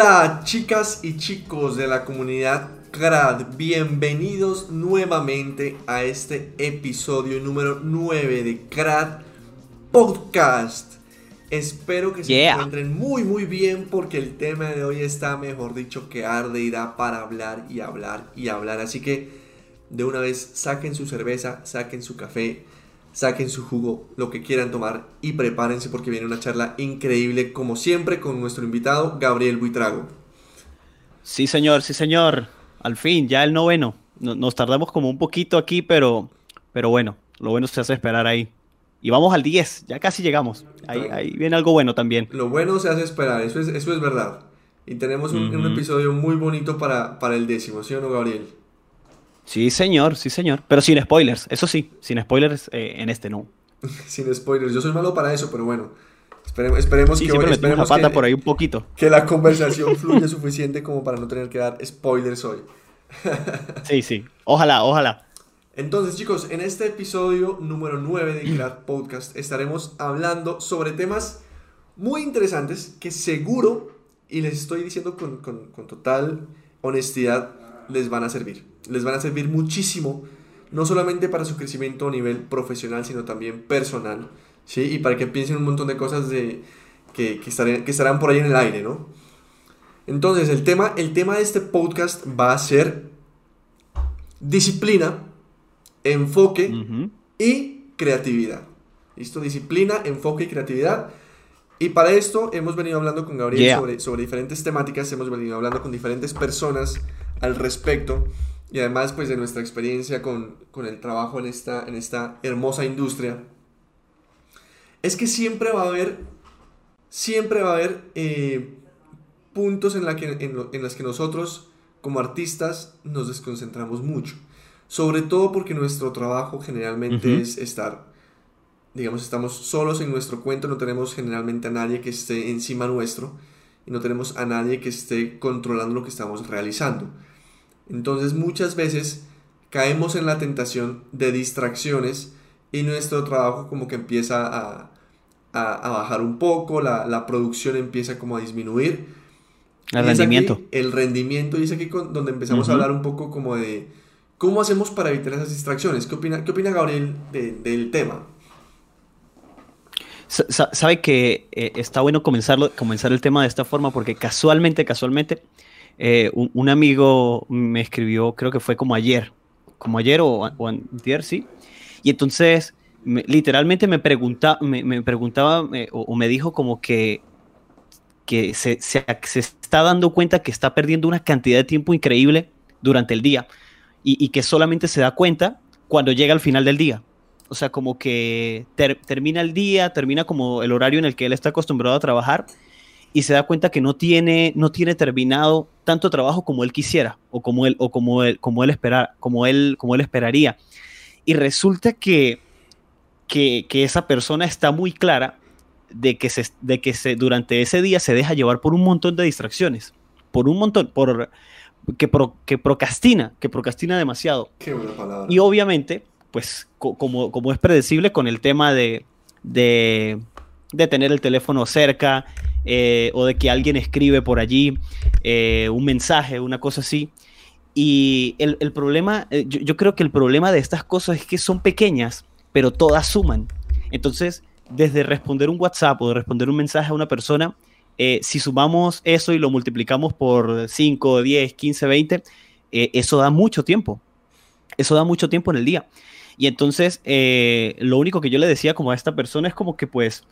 Hola chicas y chicos de la comunidad CRAD, bienvenidos nuevamente a este episodio número 9 de CRAD Podcast. Espero que se encuentren muy muy bien porque el tema de hoy está, mejor dicho, que arde y da para hablar y hablar y hablar. Así que de una vez saquen su cerveza, saquen su café, saquen su jugo, lo que quieran tomar y prepárense porque viene una charla increíble como siempre con nuestro invitado Gabriel Buitrago. Sí, señor, sí, señor. Al fin, ya el noveno. No- Nos tardamos como un poquito aquí, pero, pero bueno, lo bueno se hace esperar ahí. Y vamos al 10, ya casi llegamos. Ahí, ahí viene algo bueno también. Lo bueno se hace esperar, eso es, eso es verdad. Y tenemos un, un episodio muy bonito para, para el décimo, ¿sí o no, Gabriel? Sí, señor, sí, señor. Pero sin spoilers, eso sí, sin spoilers eh, en este no. Sin spoilers, yo soy malo para eso, pero bueno. Esperemos, esperemos Sí, que, hoy- esperemos pata que- por ahí un poquito. que la conversación fluya suficiente como para no tener que dar spoilers hoy. Sí, sí. Ojalá, ojalá. Entonces, chicos, en este episodio número 9 de Crack Podcast estaremos hablando sobre temas muy interesantes que seguro, y les estoy diciendo con, con- con total honestidad, les van a servir. Les van a servir muchísimo, no solamente para su crecimiento a nivel profesional, sino también personal, ¿sí? Y para que piensen un montón de cosas de, que, que, estaré- que estarán por ahí en el aire, ¿no? Entonces, el tema, el tema de este podcast va a ser disciplina, enfoque Ujú. y creatividad. ¿Listo? Disciplina, enfoque y creatividad. Y para esto hemos venido hablando con Gabriel Yeah. sobre, sobre diferentes temáticas, hemos venido hablando con diferentes personas al respecto y además pues de nuestra experiencia con, con el trabajo en esta, en esta hermosa industria. Es que siempre va a haber, siempre va a haber eh, puntos en, la que, en, las que nosotros como artistas nos desconcentramos mucho. Sobre todo porque nuestro trabajo generalmente es estar, digamos, estamos solos en nuestro cuento, no tenemos generalmente a nadie que esté encima nuestro y no tenemos a nadie que esté controlando lo que estamos realizando. Entonces muchas veces caemos en la tentación de distracciones y nuestro trabajo como que empieza a, a- a bajar un poco, la, la producción empieza como a disminuir. El aquí rendimiento. el rendimiento, y es aquí con- donde empezamos a hablar un poco como de cómo hacemos para evitar esas distracciones. ¿Qué opina, qué opina Gabriel de- del tema? Sa- sa- Sabe que eh, está bueno comenzarlo, comenzar el tema de esta forma porque casualmente, casualmente, eh, un, amigo me escribió, creo que fue como ayer, como ayer o, o sí, y entonces me- literalmente me, pregunta, me, preguntaba eh, o, me dijo como que, que se, se, está dando cuenta que está perdiendo una cantidad de tiempo increíble durante el día y, que solamente se da cuenta cuando llega al final del día. O sea, como que ter- termina el día, termina como el horario en el que él está acostumbrado a trabajar y se da cuenta que no tiene, no tiene terminado tanto trabajo como él quisiera o como él, o como él, como él, espera, como él, como él esperaría. Y resulta que, que, que esa persona está muy clara de que, se, de que se, durante ese día se deja llevar por un montón de distracciones, por un montón, por, que, pro- que procrastina, que procrastina demasiado. Qué buena palabra. Y obviamente, pues co- como, como es predecible con el tema de, de, de tener el teléfono cerca eh, o de que alguien escribe por allí eh, un mensaje, una cosa así. Y el, el problema, eh, yo, creo que el problema de estas cosas es que son pequeñas, pero todas suman. Entonces, desde responder un WhatsApp o de responder un mensaje a una persona, si sumamos eso y lo multiplicamos por 5, 10, 15, 20, eh, eso da mucho tiempo. Eso da mucho tiempo en el día. Y entonces, lo único que yo le decía como a esta persona es como que, pues,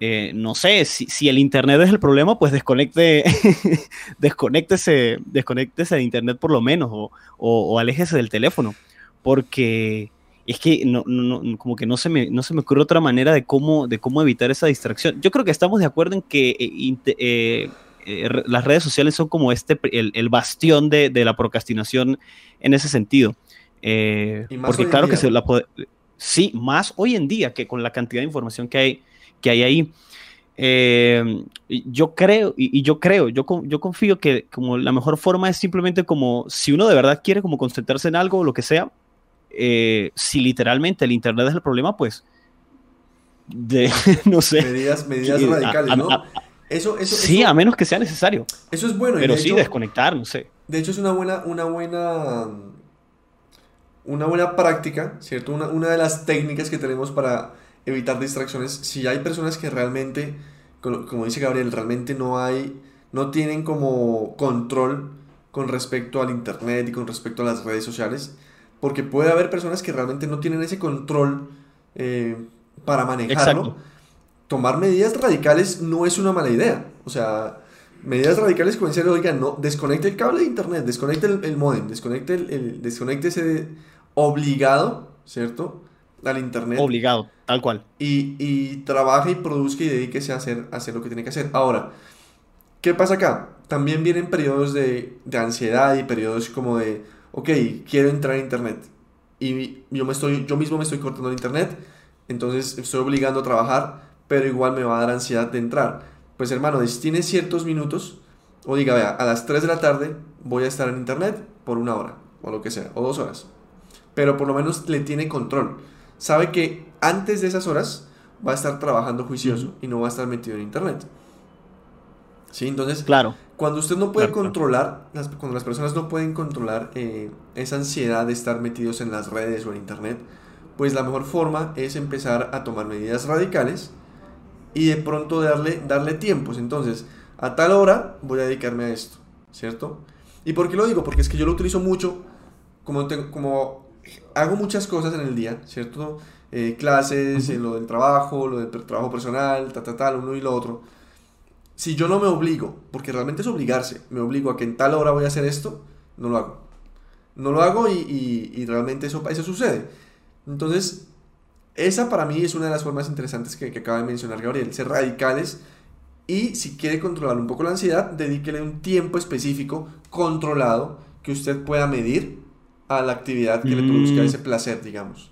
eh, no sé, si, si el internet es el problema, pues desconecte, desconéctese, desconéctese de internet por lo menos, o, o, o aléjese del teléfono, porque es que no, no, no, como que no se, me, no se me ocurre otra manera de cómo, de cómo evitar esa distracción. Yo creo que estamos de acuerdo en que eh, eh, eh, las redes sociales son como este, el, el bastión de, de la procrastinación en ese sentido. Porque claro que se la puede... Sí, más hoy en día que con la cantidad de información que hay, que hay ahí. Eh, yo creo, y, y yo creo, yo, con- yo confío que como la mejor forma es simplemente como, si uno de verdad quiere como concentrarse en algo o lo que sea, eh, si literalmente el internet es el problema, pues, de, no sé. Medidas, medidas que- a- radicales, a- ¿no? a- Eso, eso, sí, a menos que sea necesario. Eso es bueno. Pero sí, desconectar, no sé. De hecho, es una buena, una buena, una buena práctica, ¿cierto? Una, una de las técnicas que tenemos para evitar distracciones. Si hay personas que realmente, como dice Gabriel, realmente no hay, no tienen como control con respecto al internet y con respecto a las redes sociales, porque puede haber personas que realmente no tienen ese control eh, para manejarlo. Tomar medidas radicales no es una mala idea. O sea, medidas radicales como decir, oigan, no, desconecte el cable de internet, desconecte el, modem, desconecte, el, desconecte ese obligado, ¿cierto? Al internet. Obligado, tal cual. Y, y trabaje y produzca y dedíquese a hacer, a hacer lo que tiene que hacer. Ahora, ¿qué pasa acá? También vienen periodos de, de ansiedad y periodos como de, ok, quiero entrar a internet. Y yo, me estoy, yo mismo me estoy cortando el internet, entonces estoy obligando a trabajar, pero igual me va a dar ansiedad de entrar pues hermano, si tienes ciertos minutos, o diga, vea, a las 3 de la tarde voy a estar en internet por una hora, o lo que sea, o dos horas. Pero por lo menos le tiene control. Sabe que antes de esas horas va a estar trabajando juicioso y no va a estar metido en internet. ¿Sí? Entonces, claro. cuando usted no puede controlar, las, cuando las personas no pueden controlar eh, esa ansiedad de estar metidos en las redes o en internet, pues la mejor forma es empezar a tomar medidas radicales y de pronto darle, darle tiempos. Entonces, a tal hora voy a dedicarme a esto, ¿cierto? ¿Y por qué lo digo? Porque es que yo lo utilizo mucho, como, como hago muchas cosas en el día, ¿cierto? Eh, clases, eh, lo del trabajo, lo del trabajo personal, ta, ta, tal, uno y lo otro. Si yo no me obligo, porque realmente es obligarse, me obligo a que en tal hora voy a hacer esto, no lo hago. No lo hago y, y, y realmente eso, eso sucede. Entonces, esa para mí es una de las formas interesantes que, acaba de mencionar Gabriel, ser radicales y si quiere controlar un poco la ansiedad, dedíquele un tiempo específico, controlado, que usted pueda medir a la actividad que le produzca mm. ese placer, digamos.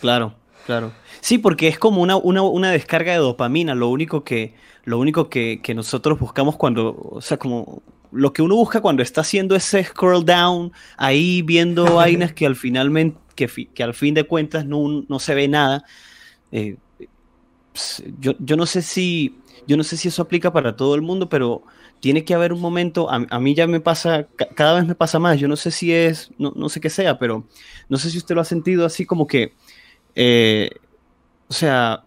Claro, claro. Sí, porque es como una, una, descarga de dopamina, lo único que, lo único que, que, nosotros buscamos cuando, o sea, como lo que uno busca cuando está haciendo ese scroll down, ahí viendo vainas que al finalmente que, al fin de cuentas no, no se ve nada. Eh, pues, yo, yo, no sé si, yo no sé si eso aplica para todo el mundo, pero tiene que haber un momento, a, mí ya me pasa, cada vez me pasa más, yo no sé si es, no, no, sé qué sea, pero no sé si usted lo ha sentido así como que, eh, o sea,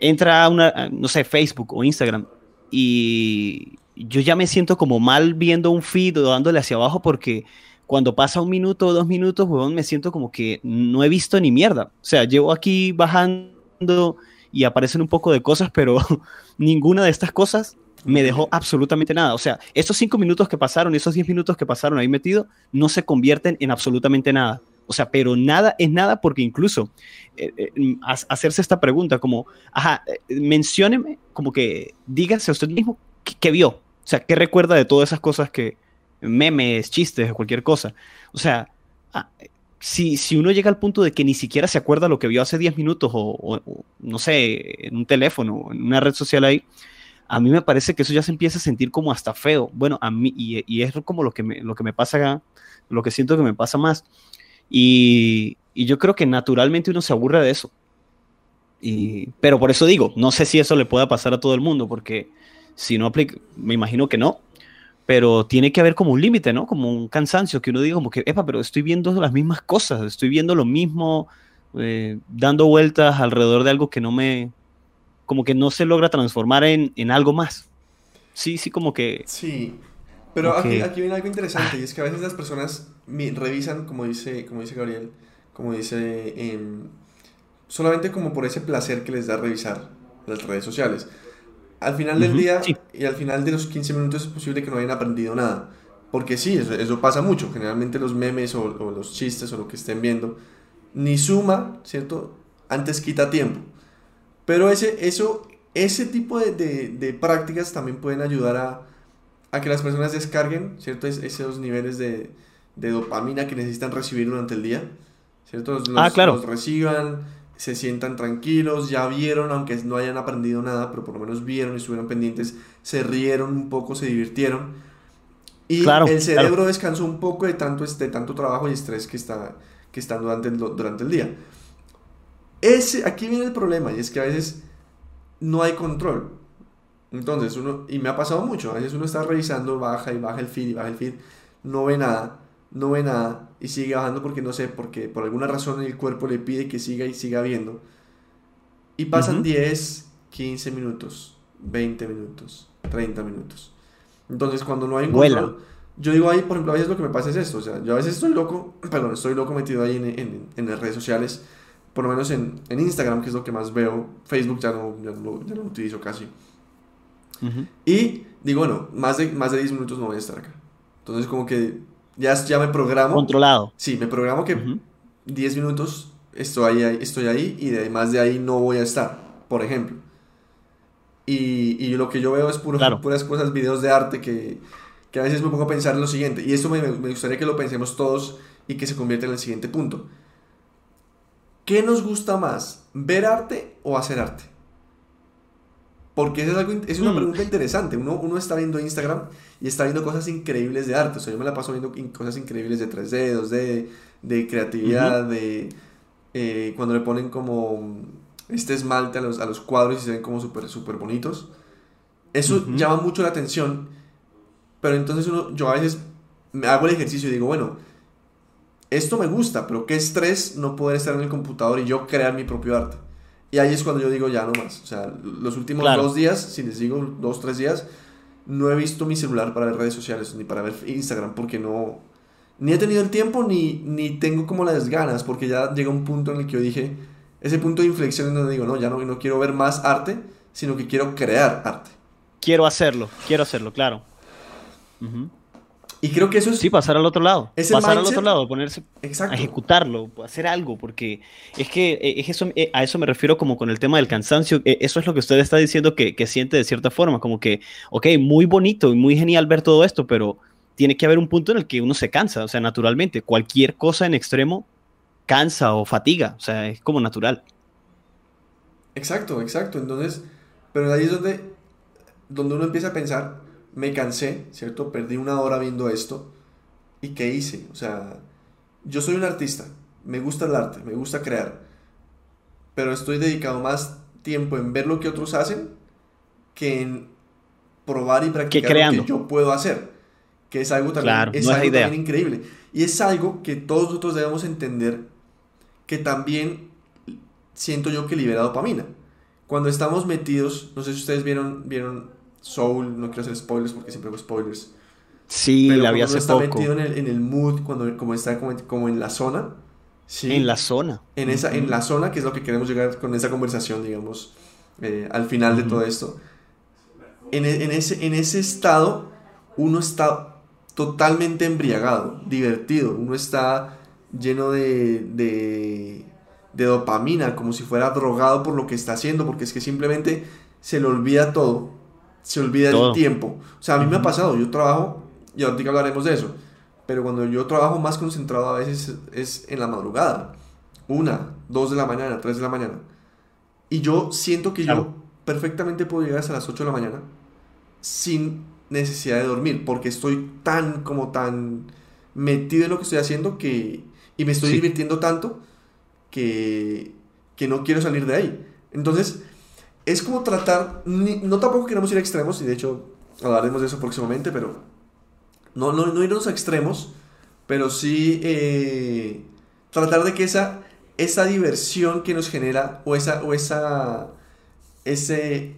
entra a una, no sé, Facebook o Instagram y yo ya me siento como mal viendo un feed o dándole hacia abajo porque cuando pasa un minuto o dos minutos, huevón, me siento como que no he visto ni mierda. O sea, llevo aquí bajando y aparecen un poco de cosas, pero ninguna de estas cosas me dejó absolutamente nada. O sea, esos cinco minutos que pasaron, esos diez minutos que pasaron ahí metido, no se convierten en absolutamente nada. O sea, pero nada es nada porque incluso eh, eh, hacerse esta pregunta como, ajá, eh, mencióneme, como que dígase a usted mismo qué vio. O sea, qué recuerda de todas esas cosas que, memes, chistes, cualquier cosa. O sea, ah, si, si, uno llega al punto de que ni siquiera se acuerda lo que vio hace 10 minutos o, no sé, en un teléfono, en una red social ahí, a mí me parece que eso ya se empieza a sentir como hasta feo. Bueno, a mí, y, y es como lo que, me, lo que me pasa, lo que siento que me pasa más. Y, y yo creo que naturalmente uno se aburre de eso. Y, pero por eso digo, no sé si eso le pueda pasar a todo el mundo, porque si no aplica, me imagino que no, pero tiene que haber como un límite, ¿no? Como un cansancio, que uno diga como que, epa, pero estoy viendo las mismas cosas, estoy viendo lo mismo, eh, dando vueltas alrededor de algo que no me, como que no se logra transformar en, en algo más. Sí, sí, como que... Sí, pero aquí, aquí, viene algo interesante, y es que a veces las personas revisan, como dice, como dice Gabriel, como dice, em, solamente como por ese placer que les da revisar las redes sociales. Al final del día y al final de los 15 minutos es posible que no hayan aprendido nada. Porque sí, eso, pasa mucho. Generalmente los memes o, los chistes o lo que estén viendo, ni suma, ¿cierto? Antes quita tiempo. Pero ese, eso, ese tipo de, de, prácticas también pueden ayudar a, a, que las personas descarguen, ¿cierto? esos niveles de, de, dopamina que necesitan recibir durante el día, ¿cierto? Los, ah, claro. los reciban, se sientan tranquilos, ya vieron, aunque no hayan aprendido nada, pero por lo menos vieron y estuvieron pendientes, se rieron un poco, se divirtieron. Y el cerebro descansó un poco de tanto, de tanto trabajo y estrés que está, que están durante el, durante el día. Ese, aquí viene el problema, y es que a veces no hay control. Entonces, uno, y me ha pasado mucho, a veces uno está revisando, baja y baja el feed y baja el feed, no ve nada, no ve nada y sigue bajando porque no sé, porque por alguna razón el cuerpo le pide que siga y siga viendo. Y pasan 10, 15 minutos, 20 minutos, 30 minutos. Entonces, cuando no hay un control, yo digo ahí, por ejemplo, a veces lo que me pasa es esto, o sea, yo a veces estoy loco, perdón, estoy loco metido ahí en, en, las redes sociales, por lo menos en, en, Instagram, que es lo que más veo, Facebook ya no, ya no, ya no lo utilizo casi. Y digo, bueno, más de, más de 10 minutos no voy a estar acá. Entonces, como que ya, ya me programo. Controlado. Sí, me programo que 10 minutos estoy ahí, estoy ahí y además de ahí no voy a estar, por ejemplo. Y, y lo que yo veo es puro, puras cosas, videos de arte que, que, a veces me pongo a pensar en lo siguiente. Y esto me, me gustaría que lo pensemos todos y que se convierta en el siguiente punto. ¿Qué nos gusta más, ver arte o hacer arte? Porque es, algo, es una mm. pregunta interesante. Uno, uno está viendo Instagram y está viendo cosas increíbles de arte. O sea, yo me la paso viendo cosas increíbles de 3D, 2D, de creatividad, de eh, cuando le ponen como este esmalte a los, a los cuadros y se ven como súper super bonitos. Eso llama mucho la atención. Pero entonces uno, yo a veces me hago el ejercicio y digo, bueno, esto me gusta, pero qué estrés no poder estar en el computador y yo crear mi propio arte. Y ahí es cuando yo digo, ya no más. O sea, los últimos dos días, si les digo dos, tres días, no he visto mi celular para ver redes sociales ni para ver Instagram porque no... Ni he tenido el tiempo ni, ni tengo como las ganas porque ya llega un punto en el que yo dije, ese punto de inflexión en donde digo, no, ya no, no quiero ver más arte, sino que quiero crear arte. Quiero hacerlo, quiero hacerlo, claro. Y creo que eso es... Sí, pasar al otro lado. pasar al otro lado, ponerse a ejecutarlo, hacer algo, porque es que eh, es eso, eh, a eso me refiero como con el tema del cansancio. Eh, eso es lo que usted está diciendo que, que siente de cierta forma, como que, ok, muy bonito y muy genial ver todo esto, pero tiene que haber un punto en el que uno se cansa, o sea, naturalmente, cualquier cosa en extremo cansa o fatiga, o sea, es como natural. Exacto, exacto. Entonces, pero ahí es donde, donde uno empieza a pensar, me cansé, ¿cierto? Perdí una hora viendo esto. ¿Y qué hice? O sea, yo soy un artista, me gusta el arte, me gusta crear, pero estoy dedicado más tiempo en ver lo que otros hacen que en probar y practicar lo que yo puedo hacer, que es algo también, es algo también increíble. Y es algo que todos nosotros debemos entender que también siento yo que libera dopamina. Cuando estamos metidos, no sé si ustedes vieron, vieron Soul, no quiero hacer spoilers porque siempre hago spoilers. Sí, la vi hace está metido en el, en el, mood, cuando como está como, como en la zona. Sí, en la zona. En, esa, en la zona, que es lo que queremos llegar con esa conversación, digamos, eh, al final de todo esto. En, e, en, ese, en ese estado, uno está totalmente embriagado, divertido, uno está lleno de, de, de dopamina, como si fuera drogado por lo que está haciendo, porque es que simplemente se le olvida todo se olvida el tiempo. O sea, a mí me ha pasado, yo trabajo, y ahorita hablaremos de eso, pero cuando yo trabajo más concentrado a veces es en la madrugada, una, dos de la mañana, tres de la mañana. Y yo siento que yo perfectamente puedo llegar hasta las 8 de la mañana sin necesidad de dormir, porque estoy tan, como tan metido en lo que estoy haciendo que, y me estoy divirtiendo tanto que, que no quiero salir de ahí. Entonces, es como tratar, no tampoco queremos ir a extremos, y de hecho hablaremos de eso próximamente, pero no, no, no irnos a extremos, pero sí eh, tratar de que esa, esa diversión que nos genera, o esa, o esa, ese,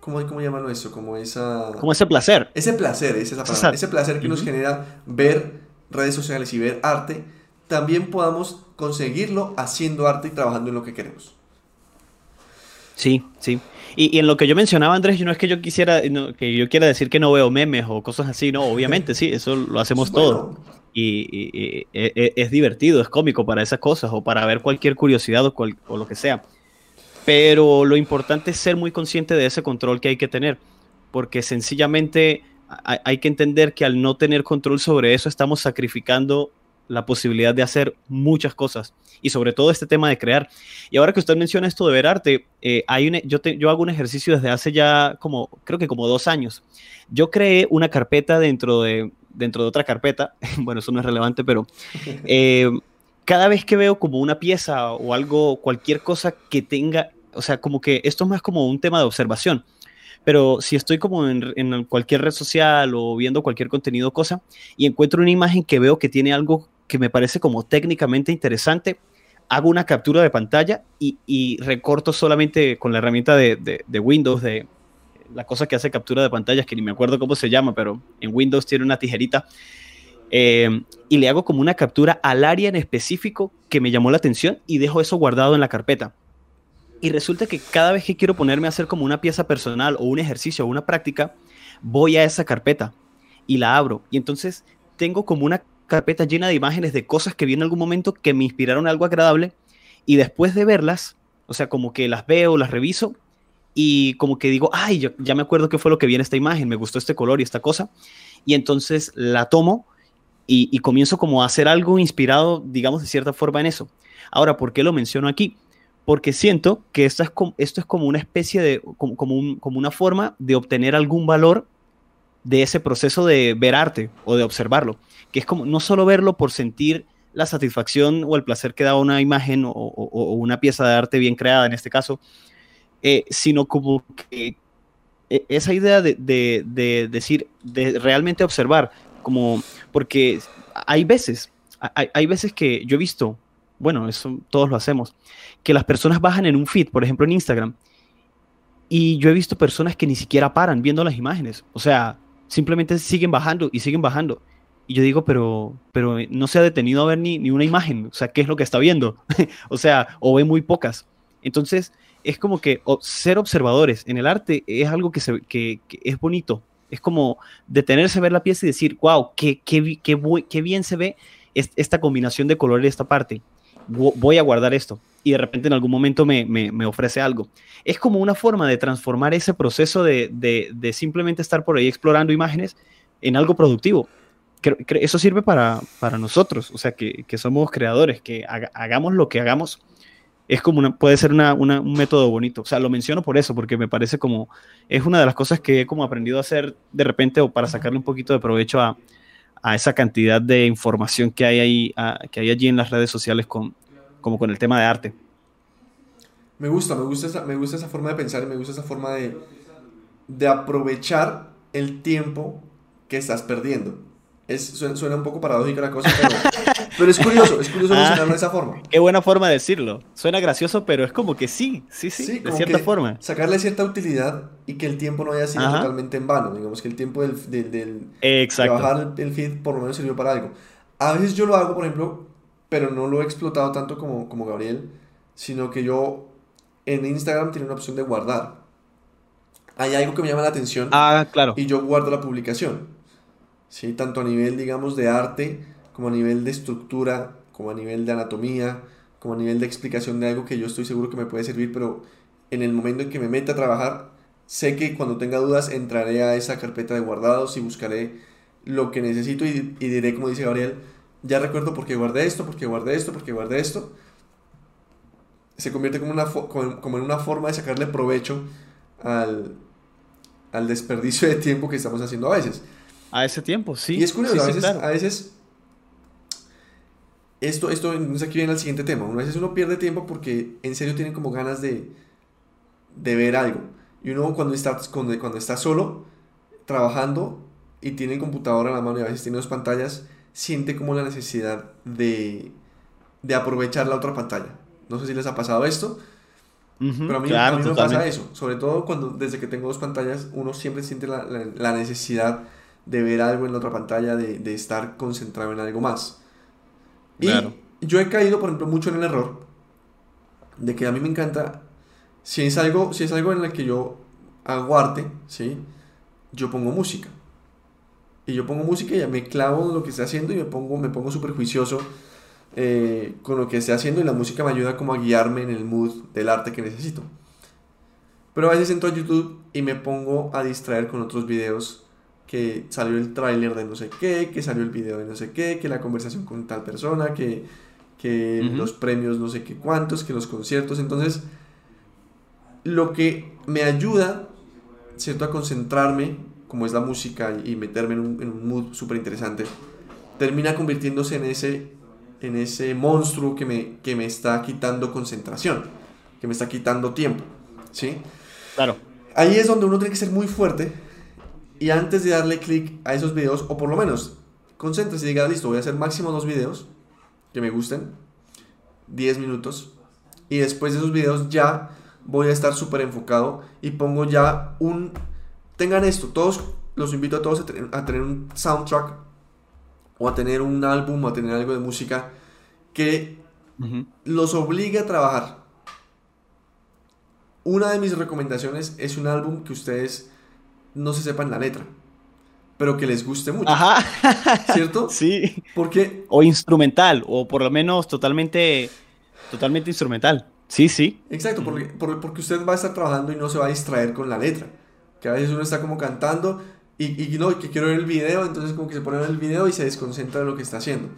¿cómo, cómo llaman eso? Como esa... Como ese placer. Ese placer, esa palabra, ese placer que nos genera ver redes sociales y ver arte, también podamos conseguirlo haciendo arte y trabajando en lo que queremos. Sí, sí. Y, en lo que yo mencionaba, Andrés, no es que yo quisiera, que yo quiera decir que no veo memes o cosas así, no, obviamente, sí, eso lo hacemos todo. Y, e, e, es, divertido, es cómico para esas cosas o para ver cualquier curiosidad o, o lo que sea. Pero lo importante es ser muy consciente de ese control que hay que tener, porque sencillamente hay que entender que al no tener control sobre eso estamos sacrificando la posibilidad de hacer muchas cosas y sobre todo este tema de crear. Y ahora que usted menciona esto de ver arte, eh, hay un, yo, yo hago un ejercicio desde hace ya como, creo que como dos años. Yo creé una carpeta dentro de, dentro de otra carpeta, bueno, eso no es relevante, pero eh, cada vez que veo como una pieza o algo, cualquier cosa que tenga, o sea, como que esto es más como un tema de observación pero si estoy como en, en, cualquier red social o viendo cualquier contenido, cosa, y encuentro una imagen que veo que tiene algo que me parece como técnicamente interesante, hago una captura de pantalla y, y recorto solamente con la herramienta de, de, Windows, de la cosa que hace captura de pantallas, que ni me acuerdo cómo se llama, pero en Windows tiene una tijerita. Eh, y le hago como una captura al área en específico que me llamó la atención y dejo eso guardado en la carpeta. Y resulta que cada vez que quiero ponerme a hacer como una pieza personal o un ejercicio o una práctica, voy a esa carpeta y la abro. Y entonces tengo como una carpeta llena de imágenes de cosas que vi en algún momento que me inspiraron algo agradable y después de verlas, o sea, como que las veo, las reviso y como que digo, ay, ya me acuerdo qué fue lo que vi en esta imagen, me gustó este color y esta cosa. Y entonces la tomo y, comienzo como a hacer algo inspirado, digamos, de cierta forma en eso. Ahora, ¿por qué lo menciono aquí? Porque siento que esto es como, esto es como una especie de, como, como, un, como una forma de obtener algún valor de ese proceso de ver arte o de observarlo, que es como no solo verlo por sentir la satisfacción o el placer que da una imagen o, una pieza de arte bien creada en este caso, eh, sino como eh, esa idea de, de, de, decir, de realmente observar, como, porque hay veces, hay, hay veces que yo he visto, bueno, eso todos lo hacemos, que las personas bajan en un feed, por ejemplo en Instagram, y yo he visto personas que ni siquiera paran viendo las imágenes, o sea, simplemente siguen bajando y siguen bajando. Y yo digo, pero, pero no se ha detenido a ver ni, ni una imagen, o sea, ¿qué es lo que está viendo? o sea, o ve muy pocas. Entonces, es como que ser observadores en el arte es algo que, que, es bonito. Es como detenerse a ver la pieza y decir, wow, qué, qué, qué, qué bien se ve esta combinación de colores de esta parte. Voy a guardar esto. Y de repente en algún momento me, me, ofrece algo. Es como una forma de transformar ese proceso de, de, de simplemente estar por ahí explorando imágenes en algo productivo. Eso sirve para, para nosotros, o sea, que, que somos creadores, que hagamos lo que hagamos es como una, puede ser una, un método bonito. O sea, lo menciono por eso, porque me parece como, es una de las cosas que he como aprendido a hacer de repente o para sacarle un poquito de provecho a, a esa cantidad de información que hay ahí, que hay allí en las redes sociales con, como con el tema de arte. Me gusta, me gusta esa, me gusta esa forma de pensar y me gusta esa forma de, de aprovechar el tiempo que estás perdiendo. Es, suena, suena, un poco paradójica la cosa, pero, pero es curioso, es curioso mencionarlo ah, de esa forma. Qué buena forma de decirlo. Suena gracioso, pero es como que sí, sí, sí, sí de cierta forma. Sacarle cierta utilidad y que el tiempo no haya sido Ajá. totalmente en vano. Digamos que el tiempo del, del, del de bajar el feed por lo menos sirvió para algo. A veces yo lo hago, por ejemplo, pero no lo he explotado tanto como, como Gabriel, sino que yo en Instagram tiene una opción de guardar. Hay algo que me llama la atención ah, claro. y yo guardo la publicación. ¿sí? tanto a nivel, digamos, de arte, como a nivel de estructura, como a nivel de anatomía, como a nivel de explicación de algo que yo estoy seguro que me puede servir, pero en el momento en que me meta a trabajar, sé que cuando tenga dudas entraré a esa carpeta de guardados y buscaré lo que necesito y, y diré, como dice Gabriel, ya recuerdo por qué guardé esto, por qué guardé esto, por qué guardé esto. Se convierte como, una como, en una forma de sacarle provecho al, al desperdicio de tiempo que estamos haciendo a veces. A ese tiempo, sí. Y es curioso, sí, a, veces, claro. a veces esto, esto, entonces aquí viene el siguiente tema. A veces uno pierde tiempo porque en serio tiene como ganas de, de ver algo. Y uno cuando está, cuando, cuando está solo, trabajando y tiene el computador a la mano y a veces tiene dos pantallas, siente como la necesidad de, de aprovechar la otra pantalla. No sé si les ha pasado esto, uh -huh, pero a mí, claro, a mí me pasa eso. Sobre todo cuando desde que tengo dos pantallas, uno siempre siente la, la, la necesidad de ver algo en la otra pantalla, de, de estar concentrado en algo más. Claro. Y yo he caído, por ejemplo, mucho en el error de que a mí me encanta, si es algo, si es algo en el que yo hago arte, ¿sí? yo pongo música. Y yo pongo música y ya me clavo en lo que estoy haciendo y me pongo, me pongo súper juicioso eh, con lo que estoy haciendo y la música me ayuda como a guiarme en el mood del arte que necesito. Pero a veces entro a YouTube y me pongo a distraer con otros videos que salió el tráiler de no sé qué, que salió el video de no sé qué, que la conversación con tal persona, que, que uh -huh. los premios no sé qué cuántos, que los conciertos. Entonces, lo que me ayuda, ¿cierto?, a concentrarme, como es la música, y meterme en un, en un mood súper interesante, termina convirtiéndose en ese, en ese monstruo que me, que me está quitando concentración, que me está quitando tiempo, ¿sí? Claro. ahí es donde uno tiene que ser muy fuerte y antes de darle clic a esos videos, o por lo menos, concéntrese y diga, listo, voy a hacer máximo dos videos que me gusten, 10 minutos, y después de esos videos ya voy a estar súper enfocado y pongo ya un... Tengan esto, todos los invito a todos a tener, a tener un soundtrack o a tener un álbum o a tener algo de música que los obligue a trabajar. Una de mis recomendaciones es un álbum que ustedes no se sepan la letra, pero que les guste mucho. Ajá. ¿Cierto? Sí. Porque... O instrumental, o por lo menos totalmente, totalmente instrumental. Sí, sí. Exacto, porque, porque usted va a estar trabajando y no se va a distraer con la letra. Que a veces uno está como cantando y, y no, que quiero ver el video, entonces como que se pone en el video y se desconcentra de lo que está haciendo.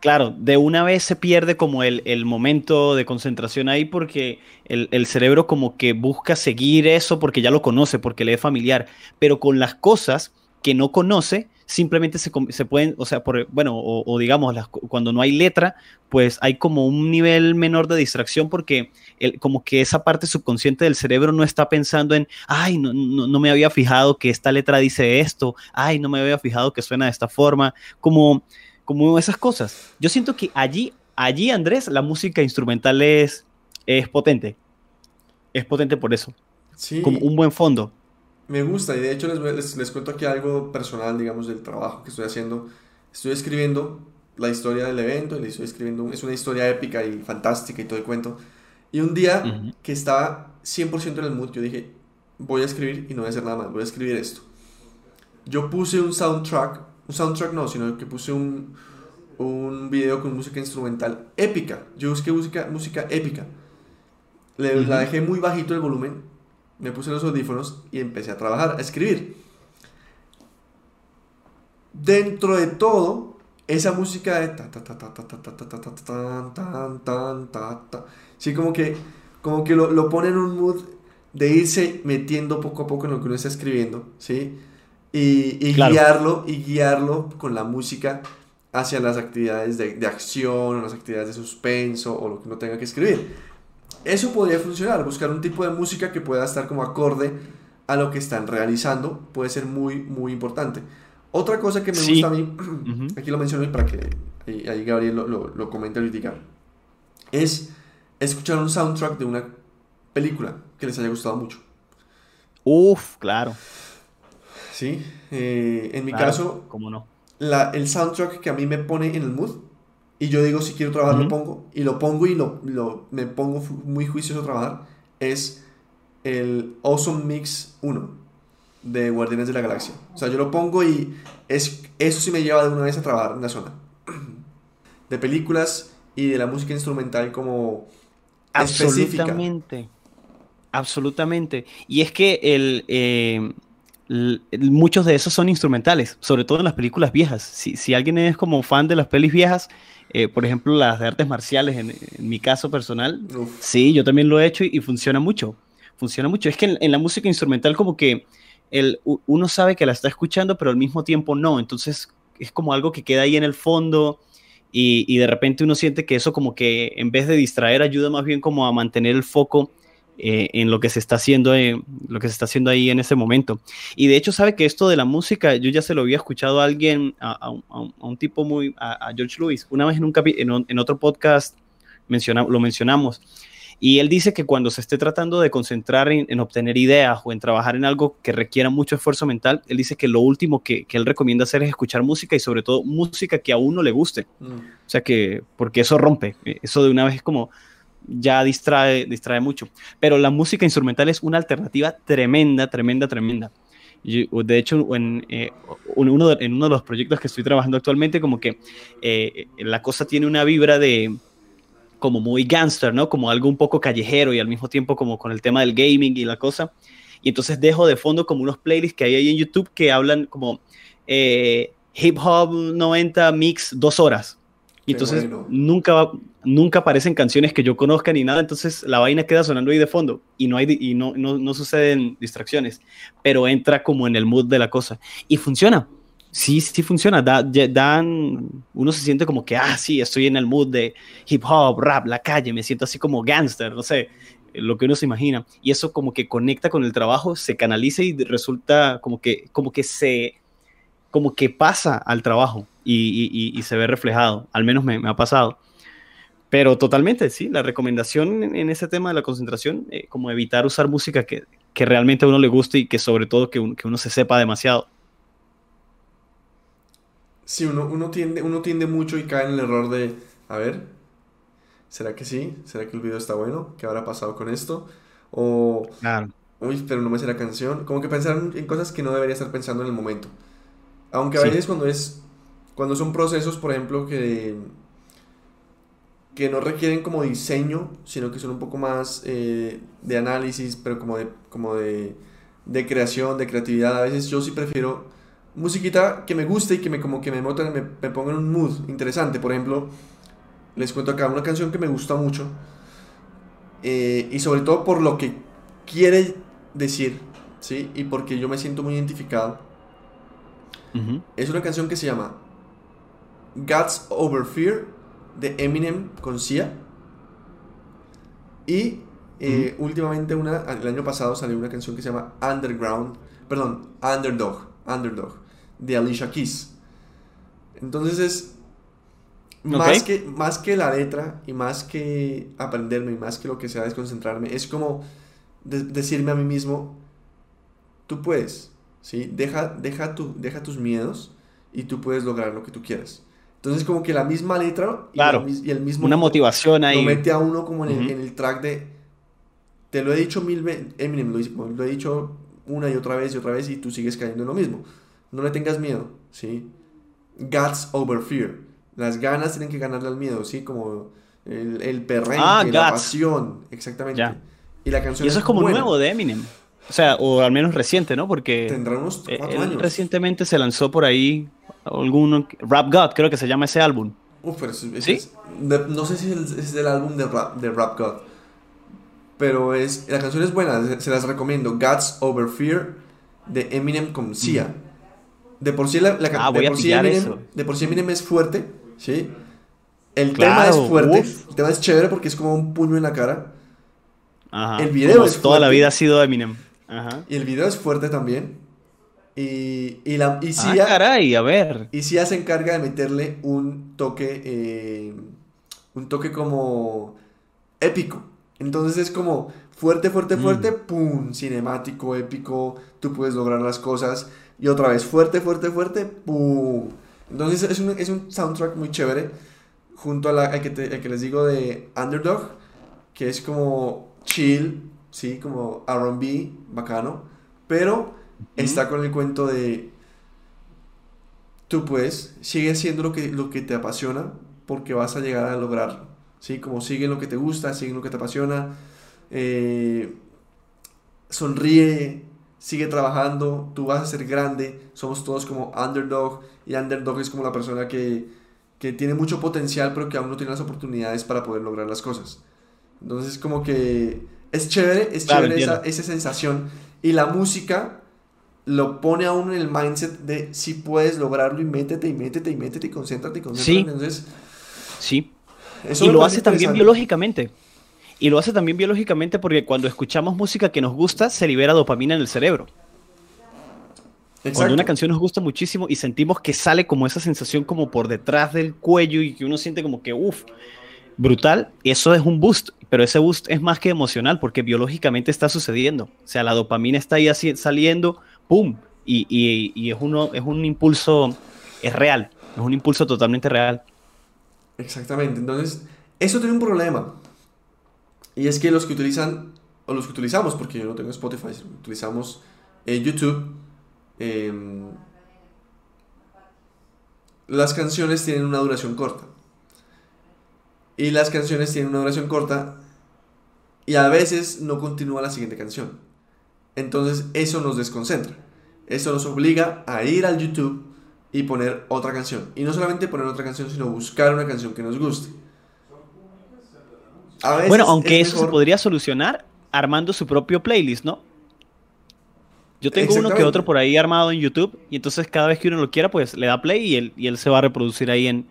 Claro, de una vez se pierde como el, el momento de concentración ahí porque el, el, cerebro como que busca seguir eso porque ya lo conoce, porque le es familiar, pero con las cosas que no conoce, simplemente se, se pueden, o sea, por, bueno, o, o digamos, las, cuando no hay letra, pues hay como un nivel menor de distracción porque el, como que esa parte subconsciente del cerebro no está pensando en, ay, no, no, no, me había fijado que esta letra dice esto, ay, no me había fijado que suena de esta forma, como como esas cosas. Yo siento que allí, allí Andrés, la música instrumental es, es potente. Es potente por eso. Sí. Como un buen fondo. Me gusta y de hecho les, les, les, cuento aquí algo personal, digamos, del trabajo que estoy haciendo. Estoy escribiendo la historia del evento, y le estoy escribiendo, es una historia épica y fantástica y todo el cuento. Y un día uh -huh. que estaba 100% en el mood, yo dije, voy a escribir y no voy a hacer nada más, voy a escribir esto. Yo puse un soundtrack un soundtrack no, sino que puse un, un video con música instrumental épica. Yo busqué música, música épica. Le, uh -huh. La dejé muy bajito el volumen, me puse los audífonos y empecé a trabajar, a escribir. Dentro de todo, esa música de ta ta ta ta ta ta ta ta ta ta ta ta ta ta ta sí como que como que lo, lo pone en un mood de irse metiendo poco a poco en lo que uno está escribiendo, ¿sí? y, y claro. guiarlo y guiarlo con la música hacia las actividades de, de, acción, las actividades de suspenso o lo que uno tenga que escribir. Eso podría funcionar, buscar un tipo de música que pueda estar como acorde a lo que están realizando, puede ser muy, muy importante. Otra cosa que me sí. gusta a mí, uh -huh. aquí lo menciono para que ahí, ahí Gabriel lo, lo, lo comente ahorita, es escuchar un soundtrack de una película que les haya gustado mucho. Uf, claro. Sí, eh, en mi claro, caso, ¿cómo no? La, el soundtrack que a mí me pone en el mood y yo digo si quiero trabajar uh -huh. lo pongo y lo pongo y lo, lo, me pongo muy juicioso a trabajar es el Awesome Mix 1 de Guardianes de la Galaxia. O sea, yo lo pongo y es, eso sí me lleva de una vez a trabajar en la zona. De películas y de la música instrumental como Absolutamente. Específica. Absolutamente. Y es que el... Eh muchos de esos son instrumentales, sobre todo en las películas viejas. Si, si alguien es como fan de las pelis viejas, eh, por ejemplo, las de artes marciales, en, en mi caso personal, Uf. sí, yo también lo he hecho y, y, funciona mucho. Funciona mucho. Es que en, en, la música instrumental como que el, uno sabe que la está escuchando, pero al mismo tiempo no. Entonces es como algo que queda ahí en el fondo y, y de repente uno siente que eso como que en vez de distraer ayuda más bien como a mantener el foco eh, en lo que se está haciendo eh, lo que se está haciendo ahí en ese momento y de hecho sabe que esto de la música yo ya se lo había escuchado a alguien a, a, un, a un, tipo muy a, a, George Lewis una vez en un en, en otro podcast menciona, lo mencionamos y él dice que cuando se esté tratando de concentrar en, en, obtener ideas o en trabajar en algo que requiera mucho esfuerzo mental, él dice que lo último que, que él recomienda hacer es escuchar música y sobre todo música que a uno le guste. Mm. O sea que, porque eso rompe, eso de una vez es como, ya distrae, distrae mucho. Pero la música instrumental es una alternativa tremenda, tremenda, tremenda. Yo, de hecho, en, eh, uno de, en uno de los proyectos que estoy trabajando actualmente, como que eh, la cosa tiene una vibra de como muy gangster, ¿no? Como algo un poco callejero y al mismo tiempo como con el tema del gaming y la cosa. Y entonces dejo de fondo como unos playlists que hay ahí en YouTube que hablan como eh, hip hop 90 mix dos horas. Y entonces bueno. nunca, nunca aparecen canciones que yo conozca ni nada, entonces la vaina queda sonando ahí de fondo y no, hay, y no, no, no suceden distracciones, pero entra como en el mood de la cosa y funciona. Sí, sí funciona. Da, dan, uno se siente como que, ah, sí, estoy en el mood de hip hop, rap, la calle, me siento así como gangster, no sé. lo que uno se imagina. Y eso como que conecta con el trabajo, se canaliza y resulta como que, como que se, como que pasa al trabajo y, se ve reflejado. Al menos me, ha pasado. Pero totalmente, sí, la recomendación en, ese tema de la concentración, eh, como evitar usar música que, que, realmente a uno le guste y que sobre todo que, que uno se sepa demasiado. Sí, uno, uno, tiende, uno tiende mucho y cae en el error de, a ver, ¿será que sí? ¿Será que el video está bueno? ¿Qué habrá pasado con esto? O, claro. uy, pero no me sé la canción. Como que pensar en cosas que no debería estar pensando en el momento. Aunque a veces cuando es, cuando son procesos, por ejemplo, que, que no requieren como diseño, sino que son un poco más eh, de análisis, pero como de, como de, de creación, de creatividad, a veces yo sí prefiero musiquita que me guste y que me como que me, me, me ponga en un mood interesante. Por ejemplo, les cuento acá una canción que me gusta mucho eh, y sobre todo por lo que quiere decir, ¿sí? Y porque yo me siento muy identificado. Es una canción que se llama God's Over Fear de Eminem con Sia. Y eh, últimamente, una, el año pasado salió una canción que se llama Underground, perdón, Underdog, Underdog de Alicia Keys. Entonces es más, que, más que la letra y más que aprenderme y más que lo que sea desconcentrarme, es como decirme a mí mismo, tú puedes, ¿sí? Deja, deja, tu, deja tus miedos y tú puedes lograr lo que tú quieras. Entonces como que la misma letra y, el mismo... Una motivación ahí. Lo mete a uno como en, el, track de... Te lo he dicho mil veces, Eminem lo, lo he dicho una y otra vez y otra vez y tú sigues cayendo en lo mismo. No le tengas miedo, ¿sí? Guts over fear. Las ganas tienen que ganarle al miedo, ¿sí? Como el, el perrenque, ah, la pasión. Exactamente. Y la canción. Y eso es, como nuevo de Eminem. O sea, o al menos reciente, ¿no? Porque. Tendrá unos eh, cuatro años. Recientemente se lanzó por ahí algún. Rap God, creo que se llama ese álbum. Uf, pero ¿Sí? no sé si es, el álbum de Rap, de Rap God. Pero es, la canción es buena, se, las recomiendo. Guts Over Fear de Eminem con Sia. De por sí la, ah, de, por sí Eminem, de por sí Eminem es fuerte, ¿sí? El tema es fuerte, el tema es chévere porque es como un puño en la cara. Ajá. El video es Toda la vida ha sido Eminem. Ajá. Y el video es fuerte también. Y, y, la, y ah, caray, a ver. Y Sia se encarga de meterle un toque, eh, un toque como épico. Entonces es como fuerte, fuerte, fuerte, mm. pum, cinemático, épico, tú puedes lograr las cosas. Y otra vez, fuerte, fuerte, fuerte, ¡pum! Entonces es un, es un soundtrack muy chévere. Junto a la, al, que que les digo de Underdog, que es como chill, ¿sí? Como RB, bacano. Pero está con el cuento de. Tú puedes, sigue haciendo lo que, lo que te apasiona, porque vas a llegar a lograrlo. ¿Sí? Como sigue lo que te gusta, sigue lo que te apasiona. Eh, sonríe, sigue trabajando, tú vas a ser grande, somos todos como underdog y underdog es como la persona que, que tiene mucho potencial pero que aún no tiene las oportunidades para poder lograr las cosas. Entonces como que es chévere, es chévere esa, esa, sensación y la música lo pone a uno en el mindset de si puedes lograrlo y métete y métete y métete y concéntrate y concéntrate. Sí. Entonces, sí. y lo hace también biológicamente. Y lo hace también biológicamente porque cuando escuchamos música que nos gusta, se libera dopamina en el cerebro. Cuando una canción nos gusta muchísimo y sentimos que sale como esa sensación como por detrás del cuello y que uno siente como que, uff, brutal, eso es un boost, pero ese boost es más que emocional porque biológicamente está sucediendo. O sea, la dopamina está ahí así, saliendo, ¡pum! Y, y, es, uno, es un impulso, es real, es un impulso totalmente real. Exactamente, entonces, eso tiene un problema. Y es que los que utilizan, o los que utilizamos, porque yo no tengo Spotify, utilizamos eh, YouTube, em, las canciones tienen una duración corta. Y las canciones tienen una duración corta y a veces no continúa la siguiente canción. Entonces eso nos desconcentra. Eso nos obliga a ir al YouTube y poner otra canción. Y no solamente poner otra canción, sino buscar una canción que nos guste bueno, aunque eso se podría solucionar armando su propio playlist, ¿no? Yo tengo uno que otro por ahí armado en YouTube y entonces cada vez que uno lo quiera, pues le da play y él, y él se va a reproducir ahí en,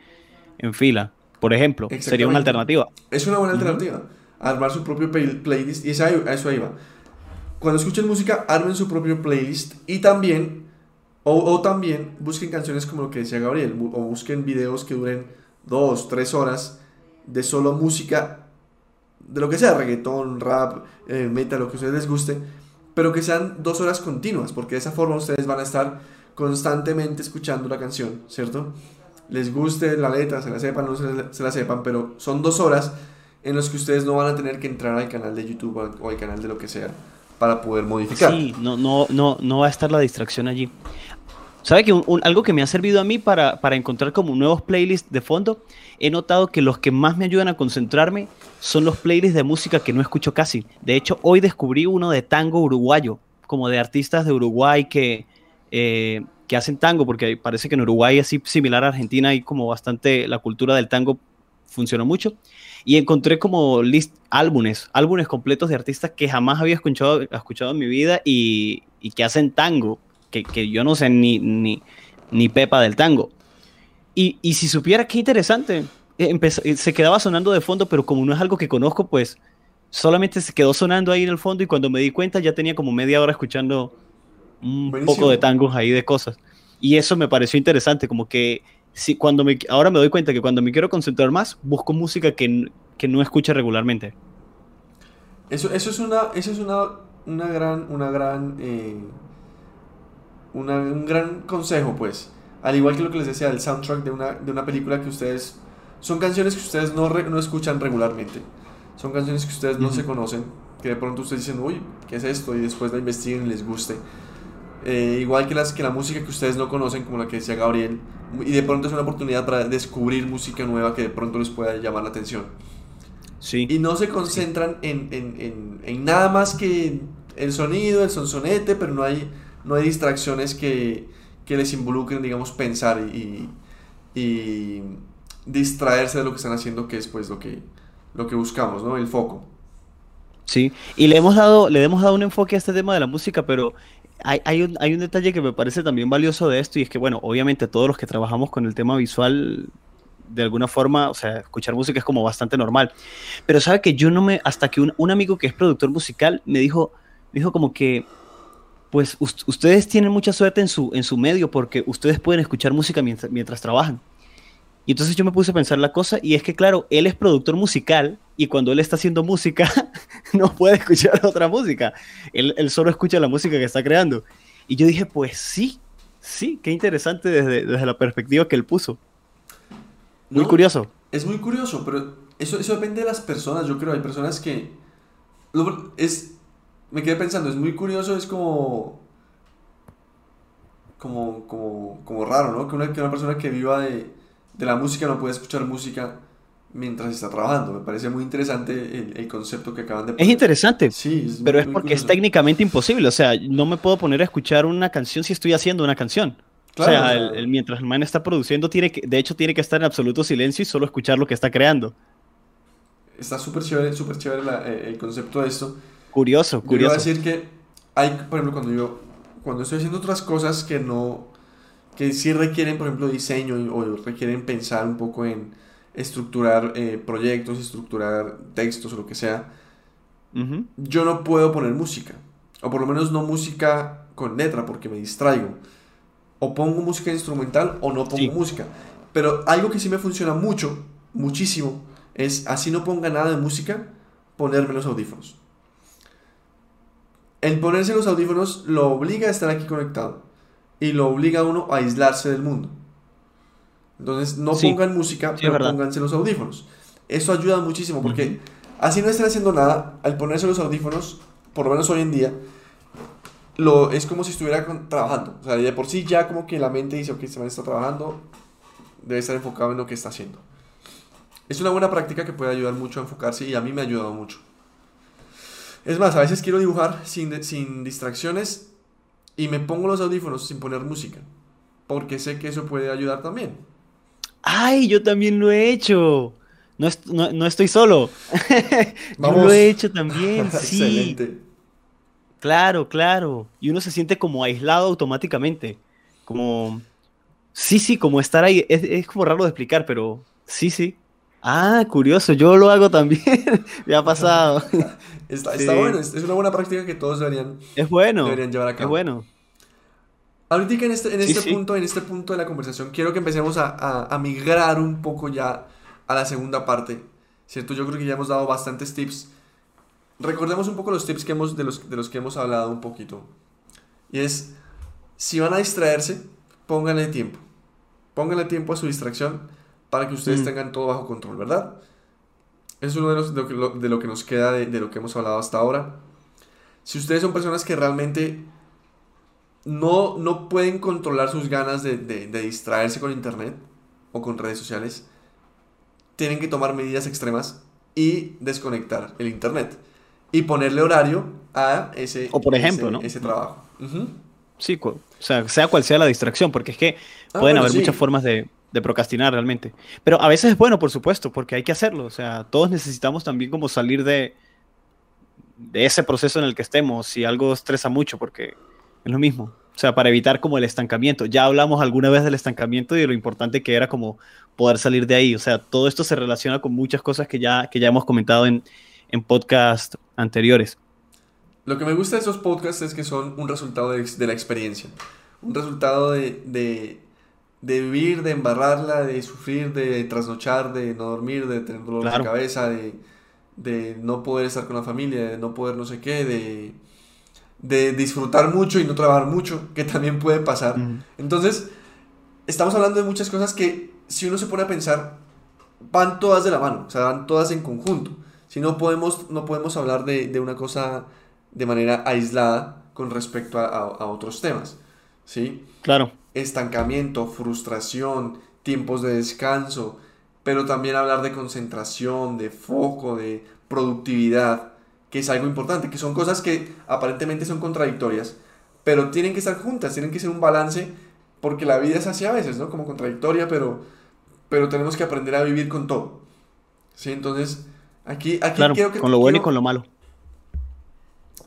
fila, por ejemplo. Sería una alternativa. Es una buena alternativa. armar su propio playlist. Y a eso ahí va. Cuando escuchen música, armen su propio playlist y también, o, o también busquen canciones como lo que decía Gabriel, o busquen videos que duren dos, tres horas de solo música, de lo que sea, reggaetón, rap, eh, metal, lo que a ustedes les guste, pero que sean dos horas continuas, porque de esa forma ustedes van a estar constantemente escuchando la canción, ¿cierto? Les guste la letra, se la sepan, no se la, sepan, pero son dos horas en las que ustedes no van a tener que entrar al canal de YouTube o al canal de lo que sea para poder modificar. Sí, no, no, no, no va a estar la distracción allí. ¿Sabe que algo que me ha servido a mí para, para, encontrar como nuevos playlists de fondo? He notado que los que más me ayudan a concentrarme son los playlists de música que no escucho casi. De hecho, hoy descubrí uno de tango uruguayo, como de artistas de Uruguay que, eh, que hacen tango, porque parece que en Uruguay, así similar a Argentina, y como bastante la cultura del tango funcionó mucho. Y encontré como list, álbumes, álbumes completos de artistas que jamás había escuchado, escuchado en mi vida y, y que hacen tango que, yo no sé ni, ni, ni pepa del tango. Y, si supiera qué interesante, eh, eh, se quedaba sonando de fondo, pero como no es algo que conozco, pues solamente se quedó sonando ahí en el fondo y cuando me di cuenta ya tenía como media hora escuchando un poco de tangos ahí de cosas. Y eso me pareció interesante, como que si cuando me, ahora me doy cuenta que cuando me quiero concentrar más, busco música que, que no escuche regularmente. Eso, eso es una, eso es una, una gran, una gran eh, un gran consejo, pues. Al igual que lo que les decía, el soundtrack de una, de una película que ustedes... Son canciones que ustedes no, no escuchan regularmente. Son canciones que ustedes no se conocen. Que de pronto ustedes dicen, uy, ¿qué es esto? Y después la investiguen y les guste. Eh, igual que, las, que la música que ustedes no conocen, como la que decía Gabriel. Y de pronto es una oportunidad para descubrir música nueva que de pronto les pueda llamar la atención. Sí. Y no se concentran en, en, en, en nada más que el sonido, el sonsonete, pero no hay no hay distracciones que, que les involucren, digamos, pensar y, y, distraerse de lo que están haciendo, que es pues lo que, lo que buscamos, ¿no? El foco. Sí, y le hemos dado, le hemos dado un enfoque a este tema de la música, pero hay, hay, un, hay un detalle que me parece también valioso de esto, y es que, bueno, obviamente todos los que trabajamos con el tema visual, de alguna forma, o sea, escuchar música es como bastante normal. Pero sabe que yo no me, hasta que un, un amigo que es productor musical me dijo, me dijo como que pues ustedes tienen mucha suerte en su, en su medio porque ustedes pueden escuchar música mientras, trabajan. Y entonces yo me puse a pensar la cosa y es que claro, él es productor musical y cuando él está haciendo música no puede escuchar otra música. Él, solo escucha la música que está creando. Y yo dije, pues sí, sí, qué interesante desde, desde la perspectiva que él puso. Muy curioso. Es muy curioso, pero eso, eso depende de las personas. Yo creo, hay personas que... Es, me quedé pensando, es muy curioso, es como. Como, como, como raro, ¿no? Que una, que una persona que viva de, de, la música no puede escuchar música mientras está trabajando. Me parece muy interesante el, el concepto que acaban de poner. Es interesante, sí, pero es porque es técnicamente imposible. O sea, no me puedo poner a escuchar una canción si estoy haciendo una canción. o sea, el, mientras el man está produciendo, tiene que, de hecho, tiene que estar en absoluto silencio y solo escuchar lo que está creando. Está súper chévere, súper chévere eh, el concepto de esto. Curioso, curioso. Yo decir que hay, por ejemplo, cuando yo, cuando estoy haciendo otras cosas que no, que sí requieren, por ejemplo, diseño o requieren pensar un poco en estructurar eh, proyectos, estructurar textos o lo que sea, yo no puedo poner música. O por lo menos no música con letra porque me distraigo. O pongo música instrumental o no pongo música. Pero algo que sí me funciona mucho, muchísimo, es así no ponga nada de música, ponerme los audífonos el ponerse los audífonos lo obliga a estar aquí conectado y lo obliga a uno a aislarse del mundo. Entonces, no pongan música, pero pónganse los audífonos. Eso ayuda muchísimo porque así no están haciendo nada, al ponerse los audífonos, por lo menos hoy en día, lo, es como si estuviera trabajando. O sea, de por sí ya como que la mente dice, ok, este man está trabajando, debe estar enfocado en lo que está haciendo. Es una buena práctica que puede ayudar mucho a enfocarse y a mí me ha ayudado mucho. Es más, a veces quiero dibujar sin, sin distracciones y me pongo los audífonos sin poner música. Porque sé que eso puede ayudar también. ¡Ay! Yo también lo he hecho. No, no, estoy solo. yo lo he hecho también. sí. Excelente. Claro, claro. Y uno se siente como aislado automáticamente. Como. Sí, sí, como estar ahí. Es, es como raro de explicar, pero sí, sí. Ah, curioso, yo lo hago también. Me ha pasado. está, está bueno, es, una buena práctica que todos deberían, es bueno, deberían llevar a cabo. Es bueno. Ahorita en este, en este punto, en este punto de la conversación, quiero que empecemos a, a, migrar un poco ya a la segunda parte. ¿Cierto? Yo creo que ya hemos dado bastantes tips. Recordemos un poco los tips que hemos, de, los, de los que hemos hablado un poquito. Y es, si van a distraerse, pónganle tiempo. Pónganle tiempo a su distracción para que ustedes mm. tengan todo bajo control, ¿verdad? Es uno de, los, de, lo, de lo que nos queda de, de lo que hemos hablado hasta ahora. Si ustedes son personas que realmente no, no pueden controlar sus ganas de, distraerse con internet o con redes sociales, tienen que tomar medidas extremas y desconectar el internet y ponerle horario a ese, o por ejemplo, ese, trabajo. Sí, o sea, sea cual sea la distracción, porque es que ah, pueden haber muchas formas de, de, procrastinar realmente. Pero a veces es bueno, por supuesto, porque hay que hacerlo. O sea, todos necesitamos también como salir de, de ese proceso en el que estemos, si algo estresa mucho, porque es lo mismo. O sea, para evitar como el estancamiento. Ya hablamos alguna vez del estancamiento y de lo importante que era como poder salir de ahí. O sea, todo esto se relaciona con muchas cosas que ya, que ya hemos comentado en, en podcast anteriores. Lo que me gusta de esos podcasts es que son un resultado de, la experiencia. Un resultado de, de, vivir, de embarrarla, de sufrir, de trasnochar, de no dormir, de tener dolor de cabeza, de, de no poder estar con la familia, de no poder no sé qué, de de disfrutar mucho y no trabajar mucho, que también puede pasar. Entonces, estamos hablando de muchas cosas que si uno se pone a pensar, van todas de la mano, o sea, van todas en conjunto. Si no podemos, no podemos hablar de, una cosa de manera aislada con respecto a, otros temas, ¿sí? Claro. Estancamiento, frustración, tiempos de descanso, pero también hablar de concentración, de foco, de productividad que es algo importante, que son cosas que aparentemente son contradictorias, pero tienen que estar juntas, tienen que ser un balance, porque la vida es así a veces, ¿no? Como contradictoria, pero, pero tenemos que aprender a vivir con todo. ¿Sí? Entonces, aquí, aquí quiero que... Con lo bueno y con lo malo.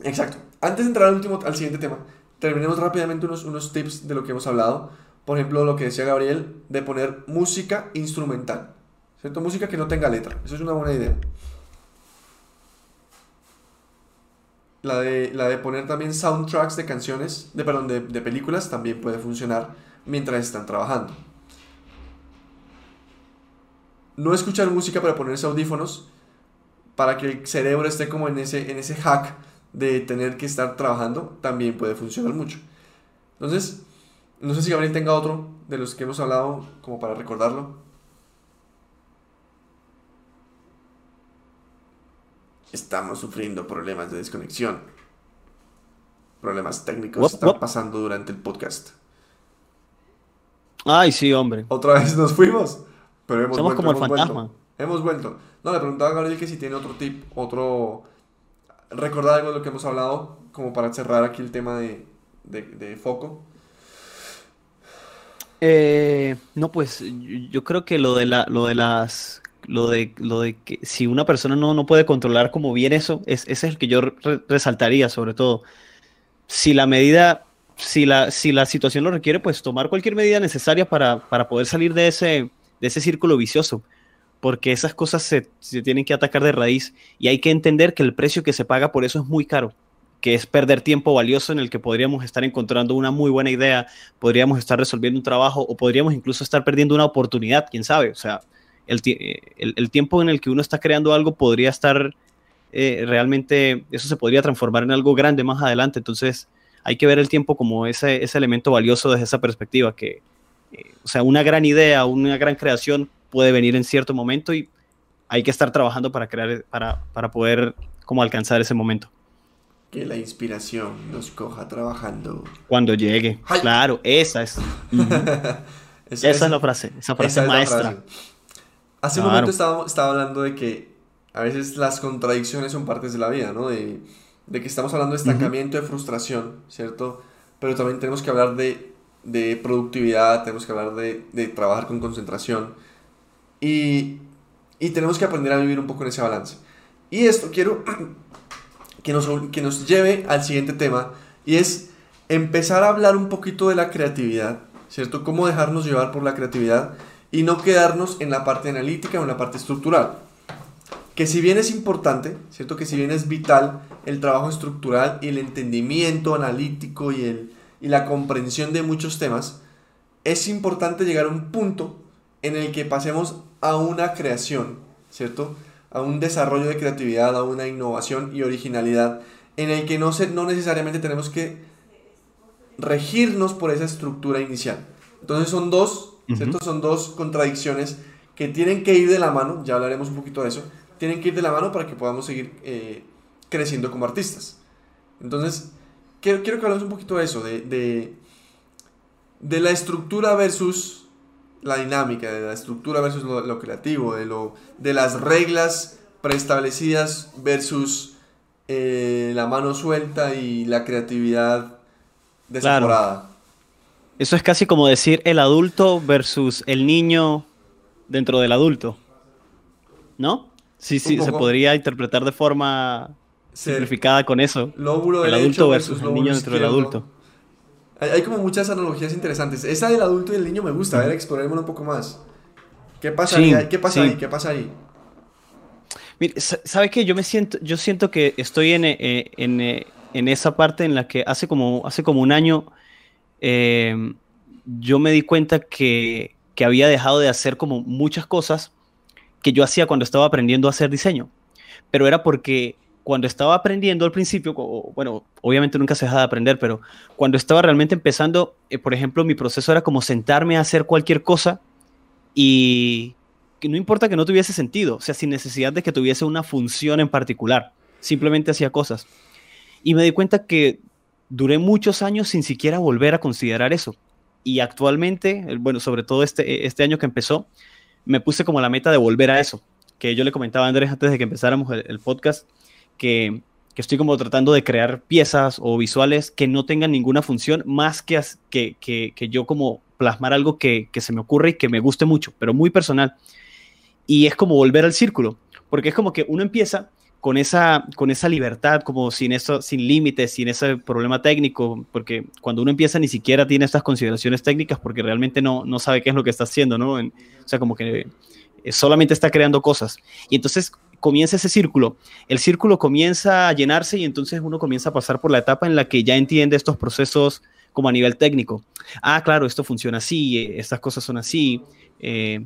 Exacto. Antes de entrar al, último, al siguiente tema, terminemos rápidamente unos, unos tips de lo que hemos hablado. Por ejemplo, lo que decía Gabriel, de poner música instrumental. ¿Cierto? Música que no tenga letra. Eso es una buena idea. La de, la de poner también soundtracks de canciones, de, perdón, de, de películas también puede funcionar mientras están trabajando. No escuchar música para ponerse audífonos para que el cerebro esté como en ese, en ese hack de tener que estar trabajando, también puede funcionar mucho. Entonces, no sé si Gabriel tenga otro de los que hemos hablado como para recordarlo. estamos sufriendo problemas de desconexión. Problemas técnicos están pasando durante el podcast. Ay, sí, hombre. Otra vez nos fuimos. Pero hemos Somos como el fantasma. Vuelto. Hemos vuelto. No, le preguntaba a Gabriel que si tiene otro tip, otro... Recordar algo de lo que hemos hablado, como para cerrar aquí el tema de, de, foco. Eh, no, pues yo creo que lo de, la, lo de las lo de, lo de que si una persona no, no puede controlar como bien eso, es, ese es el que yo resaltaría sobre todo. Si la medida, si la, si la situación lo requiere, pues tomar cualquier medida necesaria para, para poder salir de ese, de ese círculo vicioso, porque esas cosas se, tienen que atacar de raíz y hay que entender que el precio que se paga por eso es muy caro que es perder tiempo valioso en el que podríamos estar encontrando una muy buena idea, podríamos estar resolviendo un trabajo o podríamos incluso estar perdiendo una oportunidad, quién sabe. O sea, el, tiempo en el que uno está creando algo podría estar eh, realmente, eso se podría transformar en algo grande más adelante. Entonces hay que ver el tiempo como ese, ese elemento valioso desde esa perspectiva, que, eh, o sea, una gran idea, una gran creación puede venir en cierto momento y hay que estar trabajando para crear, para, para poder como alcanzar ese momento. Que la inspiración nos coja trabajando. Cuando llegue. Claro, esa es. esa, es la frase, esa frase maestra. Hace un momento estaba, estaba, hablando de que a veces las contradicciones son partes de la vida, ¿no? De, de que estamos hablando de estancamiento, de frustración, ¿cierto? Pero también tenemos que hablar de, de productividad, tenemos que hablar de, de trabajar con concentración y, tenemos que aprender a vivir un poco en ese balance. Y esto quiero que nos, que nos lleve al siguiente tema y es empezar a hablar un poquito de la creatividad, ¿cierto? Cómo dejarnos llevar por la creatividad y no quedarnos en la parte analítica o en la parte estructural. Que si bien es importante, ¿cierto? Que si bien es vital el trabajo estructural y el entendimiento analítico y, el, y la comprensión de muchos temas, es importante llegar a un punto en el que pasemos a una creación, ¿cierto? A un desarrollo de creatividad, a una innovación y originalidad, en el que no, se, no necesariamente tenemos que regirnos por esa estructura inicial. Entonces son dos, ¿cierto? Son dos contradicciones que tienen que ir de la mano, ya hablaremos un poquito de eso, tienen que ir de la mano para que podamos seguir eh, creciendo como artistas. Entonces, quiero, quiero que hablemos un poquito de eso, de, de, de la estructura versus la dinámica, de la estructura versus lo, creativo, de, lo, de las reglas preestablecidas versus eh, la mano suelta y la creatividad desaforada. Eso es casi como decir el adulto versus el niño dentro del adulto. ¿No? Sí, sí, se podría interpretar de forma simplificada con eso. el adulto versus, el niño dentro del adulto. Hay, como muchas analogías interesantes. Esa del adulto y el niño me gusta. A ver, explorémoslo un poco más. ¿Qué pasa ahí? ¿Qué pasa ahí? ¿Qué pasa ahí? Mire, ¿sabes qué? Yo me siento, yo siento que estoy en, eh, eh, en, esa parte en la que hace como, hace como un año em, yo me di cuenta que, que había dejado de hacer como muchas cosas que yo hacía cuando estaba aprendiendo a hacer diseño. Pero era porque cuando estaba aprendiendo al principio, bueno, obviamente nunca se deja de aprender, pero cuando estaba realmente empezando, eh, por ejemplo, mi proceso era como sentarme a hacer cualquier cosa y que no importa que no tuviese sentido, o sea, sin necesidad de que tuviese una función en particular, simplemente hacía cosas. Y me di cuenta que duré muchos años sin siquiera volver a considerar eso. Y actualmente, bueno, sobre todo este, este año que empezó, me puse como la meta de volver a eso, que yo le comentaba a Andrés antes de que empezáramos el podcast, que, estoy como tratando de crear piezas o visuales que no tengan ninguna función más que, que, que, yo como plasmar algo que, se me ocurre y que me guste mucho, pero muy personal. Y es como volver al círculo, porque es como que uno empieza con esa, con esa libertad, como sin eso, sin límites, sin ese problema técnico, porque cuando uno empieza ni siquiera tiene estas consideraciones técnicas porque realmente no, no sabe qué es lo que está haciendo, ¿no? o sea, como que eh, solamente está creando cosas. Y entonces comienza ese círculo. El círculo comienza a llenarse y entonces uno comienza a pasar por la etapa en la que ya entiende estos procesos como a nivel técnico. Ah, claro, esto funciona así, eh, estas cosas son así. Eh,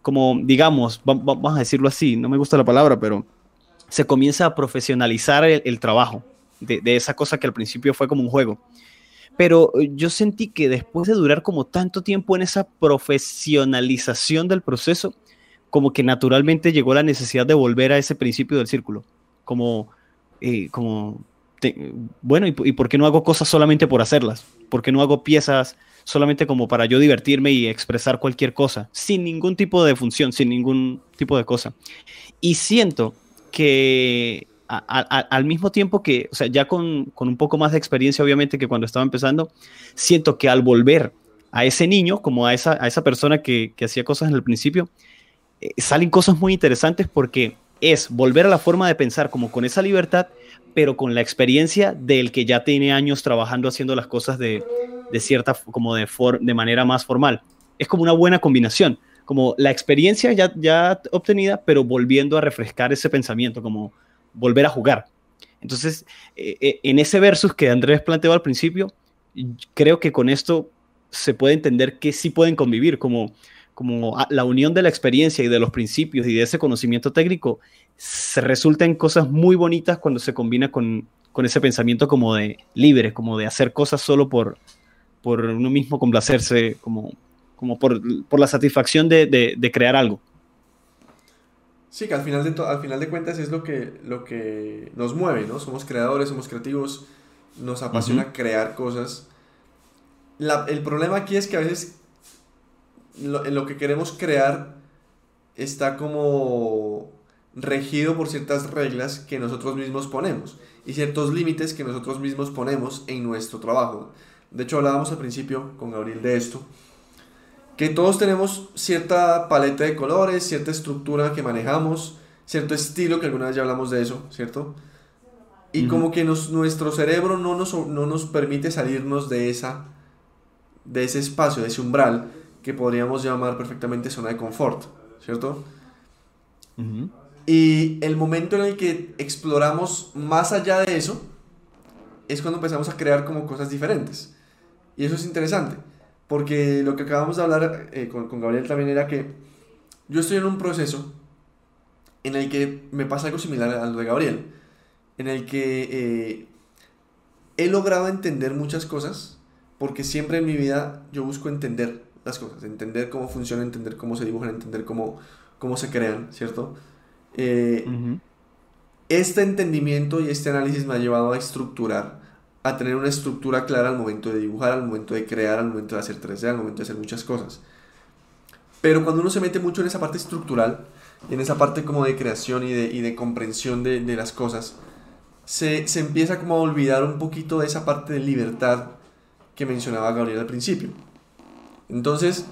como, digamos, vamos a decirlo así, no me gusta la palabra, pero se comienza a profesionalizar el, trabajo de, de, esa cosa que al principio fue como un juego. Pero yo sentí que después de durar como tanto tiempo en esa profesionalización del proceso, como que naturalmente llegó la necesidad de volver a ese principio del círculo. Como, eh, como bueno, ¿y, por qué no hago cosas solamente por hacerlas? ¿Por qué no hago piezas solamente como para yo divertirme y expresar cualquier cosa? Sin ningún tipo de función, sin ningún tipo de cosa. Y siento que al mismo tiempo que, o sea, ya con, con, un poco más de experiencia, obviamente, que cuando estaba empezando, siento que al volver a ese niño, como a esa, a esa persona que, que hacía cosas en el principio, eh, salen cosas muy interesantes porque es volver a la forma de pensar como con esa libertad, pero con la experiencia del que ya tiene años trabajando haciendo las cosas de, de cierta, como de, de manera más formal. Es como una buena combinación, como la experiencia ya, ya obtenida, pero volviendo a refrescar ese pensamiento, como volver a jugar. Entonces, eh, eh, en ese versus que Andrés planteó al principio, creo que con esto se puede entender que sí pueden convivir, como como la unión de la experiencia y de los principios y de ese conocimiento técnico, se resulta en cosas muy bonitas cuando se combina con, con ese pensamiento como de libre, como de hacer cosas solo por, por uno mismo complacerse, como, como por, por la satisfacción de, de, crear algo. Sí, que al final de, al final de cuentas es lo que, lo que nos mueve, ¿no? Somos creadores, somos creativos, nos apasiona crear cosas. La, el problema aquí es que a veces lo, lo que queremos crear está como regido por ciertas reglas que nosotros mismos ponemos y ciertos límites que nosotros mismos ponemos en nuestro trabajo. De hecho, hablábamos al principio con Gabriel de esto, que todos tenemos cierta paleta de colores, cierta estructura que manejamos, cierto estilo, que alguna vez ya hablamos de eso, ¿cierto? Y como que nos, nuestro cerebro no nos, no nos permite salirnos de, esa, de ese espacio, de ese umbral, que podríamos llamar perfectamente zona de confort, ¿cierto? Y el momento en el que exploramos más allá de eso es cuando empezamos a crear como cosas diferentes. Y eso es interesante, porque lo que acabamos de hablar eh, con, con Gabriel también era que yo estoy en un proceso en el que me pasa algo similar a lo de Gabriel, en el que eh, he logrado entender muchas cosas, porque siempre en mi vida yo busco entender las cosas, entender cómo funcionan, entender cómo se dibujan, entender cómo, cómo se crean, ¿cierto? Eh, este entendimiento y este análisis me ha llevado a estructurar, a tener una estructura clara al momento de dibujar, al momento de crear, al momento de hacer 3D, al momento de hacer muchas cosas. Pero cuando uno se mete mucho en esa parte estructural, en esa parte como de creación y de, y de comprensión de, de, las cosas, se, se empieza como a olvidar un poquito de esa parte de libertad que mencionaba Gabriel al principio. Entonces,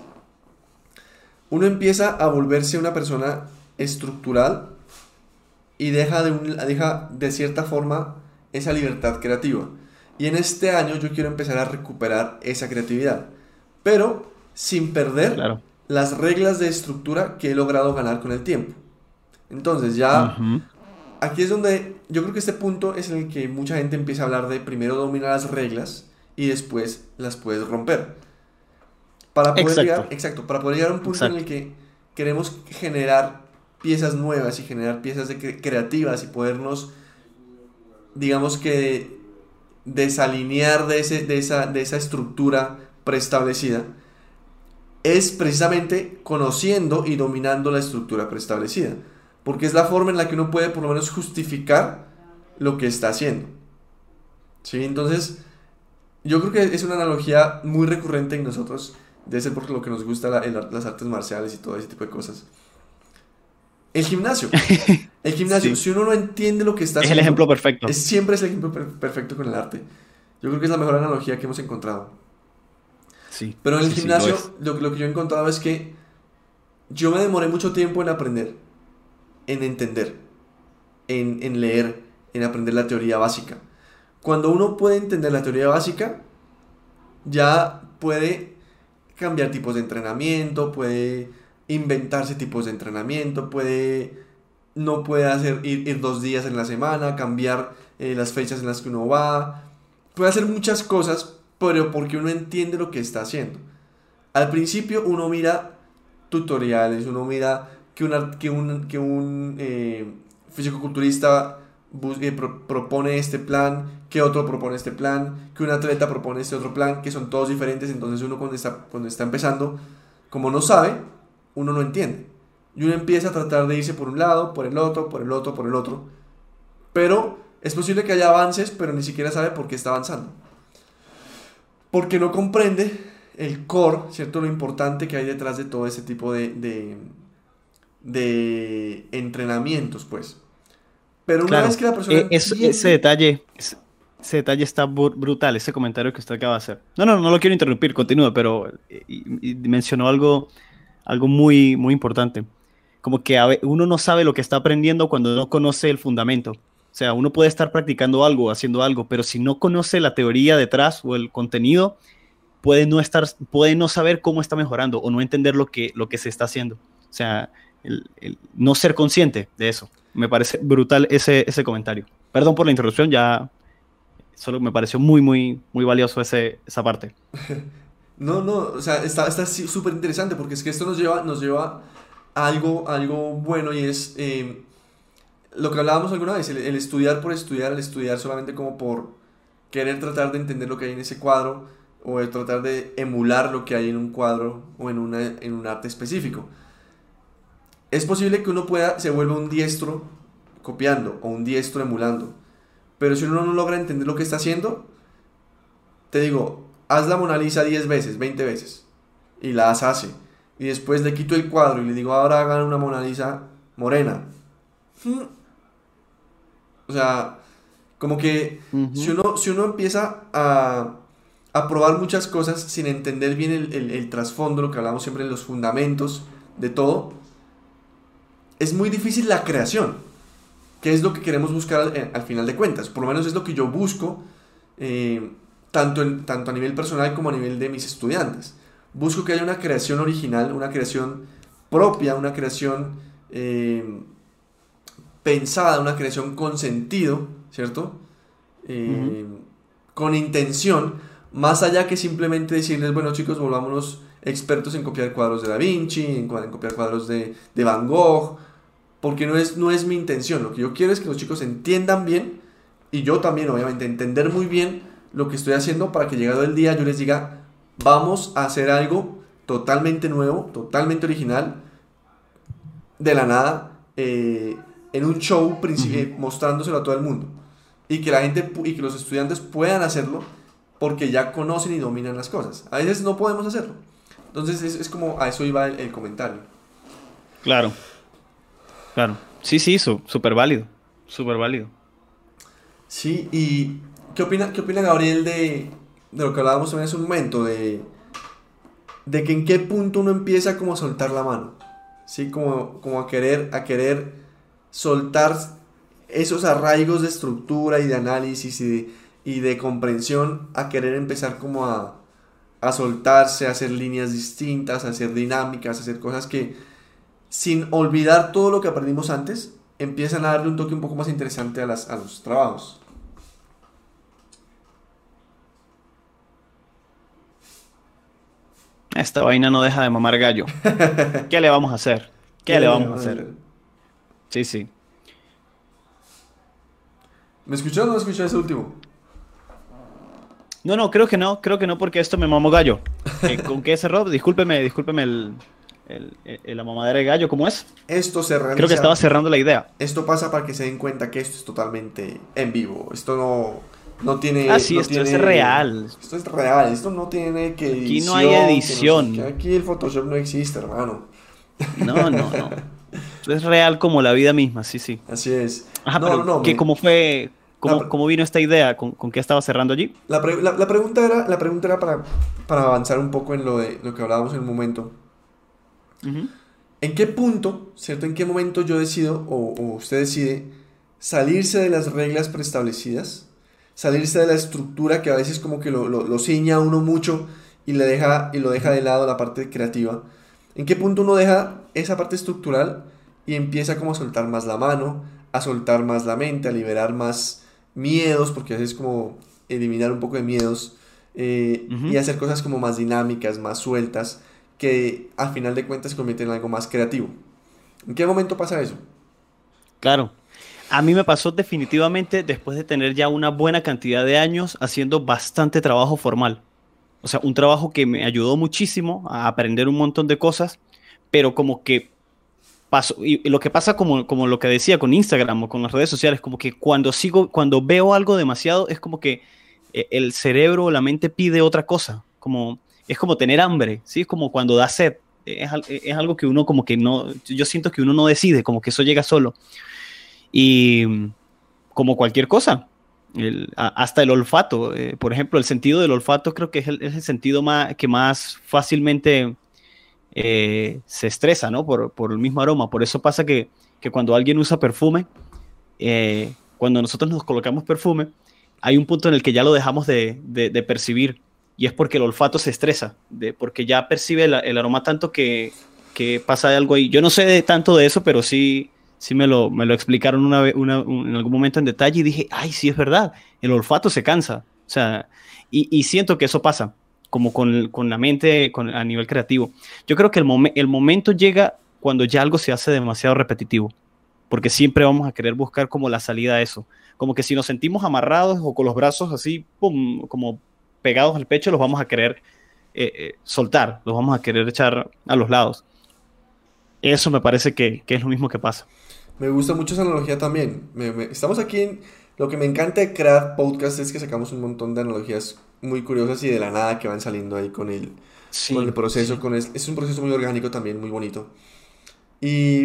uno empieza a volverse una persona estructural y deja de, un, deja de cierta forma esa libertad creativa. Y en este año yo quiero empezar a recuperar esa creatividad, pero sin perder claro las reglas de estructura que he logrado ganar con el tiempo. Entonces ya, aquí es donde yo creo que este punto es en el que mucha gente empieza a hablar de primero dominar las reglas y después las puedes romper. Para poder exacto. llegar, exacto, para poder llegar a un punto en el que queremos generar piezas nuevas y generar piezas de creativas y podernos, digamos que, desalinear de, ese, de, esa, de esa estructura preestablecida es precisamente conociendo y dominando la estructura preestablecida. Porque es la forma en la que uno puede por lo menos justificar lo que está haciendo. ¿Sí? Entonces, yo creo que es una analogía muy recurrente en nosotros, de ser por lo que nos gusta las artes marciales y todo ese tipo de cosas. El gimnasio. El gimnasio, si uno no entiende lo que está haciendo... Es el ejemplo perfecto. Es, siempre es el ejemplo perfecto con el arte. Yo creo que es la mejor analogía que hemos encontrado. Pero en el gimnasio lo, que yo he encontrado es que yo me demoré mucho tiempo en aprender, en entender, en, en leer, en aprender la teoría básica. Cuando uno puede entender la teoría básica, ya puede cambiar tipos de entrenamiento, puede inventarse tipos de entrenamiento, puede no puede hacer ir, dos días en la semana, cambiar eh, las fechas en las que uno va, puede hacer muchas cosas pero porque uno entiende lo que está haciendo. Al principio uno mira tutoriales, uno mira que, una, que un, que un eh, fisicoculturista eh, propone este plan, que otro propone este plan, que un atleta propone este otro plan, que son todos diferentes, entonces uno cuando está, cuando está empezando, como no sabe, uno no entiende. Y uno empieza a tratar de irse por un lado, por el otro, por el otro, por el otro. Pero es posible que haya avances, pero ni siquiera sabe por qué está avanzando porque no comprende el core, ¿cierto? Lo importante que hay detrás de todo ese tipo de, de, entrenamientos, pues. Pero una vez que la persona... Eh, ese detalle... Ese detalle está brutal, ese comentario que usted acaba de hacer. No, no, no lo quiero interrumpir, continúe, pero mencionó algo, algo muy, muy importante. Como que uno no sabe lo que está aprendiendo cuando no conoce el fundamento. O sea, uno puede estar practicando algo, haciendo algo, pero si no conoce la teoría detrás o el contenido, puede no estar, puede no saber cómo está mejorando o no entender lo que, lo que se está haciendo. O sea, el, no ser consciente de eso. Me parece brutal ese, ese comentario. Perdón por la interrupción, ya solo me pareció muy, muy, muy valioso ese, esa parte. No, no, o sea, está súper interesante porque es que esto nos lleva, nos lleva a algo, algo bueno y es eh, lo que hablábamos alguna vez, el, estudiar por estudiar, el estudiar solamente como por querer tratar de entender lo que hay en ese cuadro o el tratar de emular lo que hay en un cuadro o en, una, en un arte específico. Es posible que uno pueda, se vuelva un diestro copiando o un diestro emulando, pero si uno no logra entender lo que está haciendo, te digo, haz la Mona Lisa 10 veces, 20 veces, y la hace, y después le quito el cuadro y le digo, ahora hagan una Mona Lisa morena. Hmm, o sea, como que si, uno, si uno empieza a, a, probar muchas cosas sin entender bien el, el, el trasfondo, lo que hablamos siempre de los fundamentos de todo, es muy difícil la creación, que es lo que queremos buscar al, al final de cuentas. Por lo menos es lo que yo busco, eh, tanto, en, tanto a nivel personal como a nivel de mis estudiantes. busco que haya una creación original, una creación propia, una creación eh, pensada, una creación con sentido, ¿cierto? Eh, con intención, más allá que simplemente decirles, bueno chicos, volvámonos expertos en copiar cuadros de Da Vinci, en, copiar cuadros de, de, Van Gogh, porque no es, no es mi intención, lo que yo quiero es que los chicos entiendan bien, y yo también obviamente entender muy bien lo que estoy haciendo para que llegado el día yo les diga, vamos a hacer algo totalmente nuevo, totalmente original, de la nada, eh, en un show uh mostrándoselo a todo el mundo. Y que la gente y que los estudiantes puedan hacerlo porque ya conocen y dominan las cosas. A veces no podemos hacerlo. Entonces es, como a eso iba el, comentario. Claro. Claro. Sí, sí, súper válido. Súper válido. Sí, y ¿qué opina, qué opina Gabriel de, de lo que hablábamos también hace un momento? De, de que en qué punto uno empieza como a soltar la mano. ¿sí? Como, como a, querer, a querer soltar esos arraigos de estructura y de análisis y de, comprensión, a querer empezar como a, a soltarse, a hacer líneas distintas, a hacer dinámicas, a hacer cosas que, sin olvidar todo lo que aprendimos antes, empiezan a darle un toque un poco más interesante a, las, a los trabajos. Esta vaina no deja de mamar gallo. ¿Qué le vamos a hacer? ¿Qué, le vamos a hacer? Sí, sí. ¿Me escuchó o no escuchó ese último? No, no, creo que no, creo que no, porque esto me mamó gallo. Eh, ¿Con qué cerró? Discúlpeme, discúlpeme el, la mamadera de gallo, ¿cómo es? Esto se Creo que estaba cerrando la idea. Esto pasa para que se den cuenta que esto es totalmente en vivo. Esto no, no tiene. Ah, sí, esto es real. Esto es real, esto no tiene que. Aquí no hay edición. aquí el Photoshop no existe, hermano. No, no, no. es real como la vida misma, sí, sí. Así es. Ajá, no, pero no, ¿cómo fue? Cómo, vino esta idea? ¿Con, qué estaba cerrando allí? La, pregunta era, la pregunta era para, para avanzar un poco en lo, de, lo que hablábamos en un momento. ¿En qué punto, cierto? ¿En qué momento yo decido o, o usted decide salirse de las reglas preestablecidas salirse de la estructura que a veces como que lo, lo, ciña a uno mucho y, le deja, y lo deja de lado la parte creativa. ¿En qué punto uno deja esa parte estructural y empieza como a soltar más la mano, a soltar más la mente, a liberar más miedos, porque a veces es como eliminar un poco de miedos eh, y hacer cosas como más dinámicas, más sueltas, que al final de cuentas se convierten en algo más creativo. ¿En qué momento pasa eso? Claro, a mí me pasó definitivamente después de tener ya una buena cantidad de años haciendo bastante trabajo formal. O sea, un trabajo que me ayudó muchísimo a aprender un montón de cosas, pero como que pasó, y lo que pasa como, como lo que decía con Instagram o con las redes sociales, como que cuando sigo, cuando veo algo demasiado, es como que eh, el cerebro o la mente pide otra cosa, como, es como tener hambre, ¿sí? Es como cuando da sed, es, es algo que uno como que no, yo siento que uno no decide, como que eso llega solo. Y como cualquier cosa, hasta el olfato, eh, por ejemplo, el sentido del olfato creo que es el, sentido más, que más fácilmente eh, se estresa, ¿no? Por, el mismo aroma. Por eso pasa que, cuando alguien usa perfume, eh, cuando nosotros nos colocamos perfume, hay un punto en el que ya lo dejamos de, percibir y es porque el olfato se estresa, de, porque ya percibe el, aroma tanto que, que, pasa algo ahí. Yo no sé de tanto de eso, pero sí, sí me lo, me lo explicaron una, una, en algún momento en detalle y dije, ay, sí es verdad, el olfato se cansa. O sea, y, y siento que eso pasa, como con, con la mente con, a nivel creativo. Yo creo que el, el momento llega cuando ya algo se hace demasiado repetitivo, porque siempre vamos a querer buscar como la salida a eso. Como que si nos sentimos amarrados o con los brazos así, pum, como pegados al pecho, los vamos a querer eh, eh, soltar, los vamos a querer echar a los lados. Eso me parece que, que es lo mismo que pasa. Me gusta mucho esa analogía también. estamos aquí en... Lo que me encanta de crear podcast es que sacamos un montón de analogías muy curiosas y de la nada que van saliendo ahí con el, con el proceso. Con es un proceso muy orgánico también, muy bonito. Y,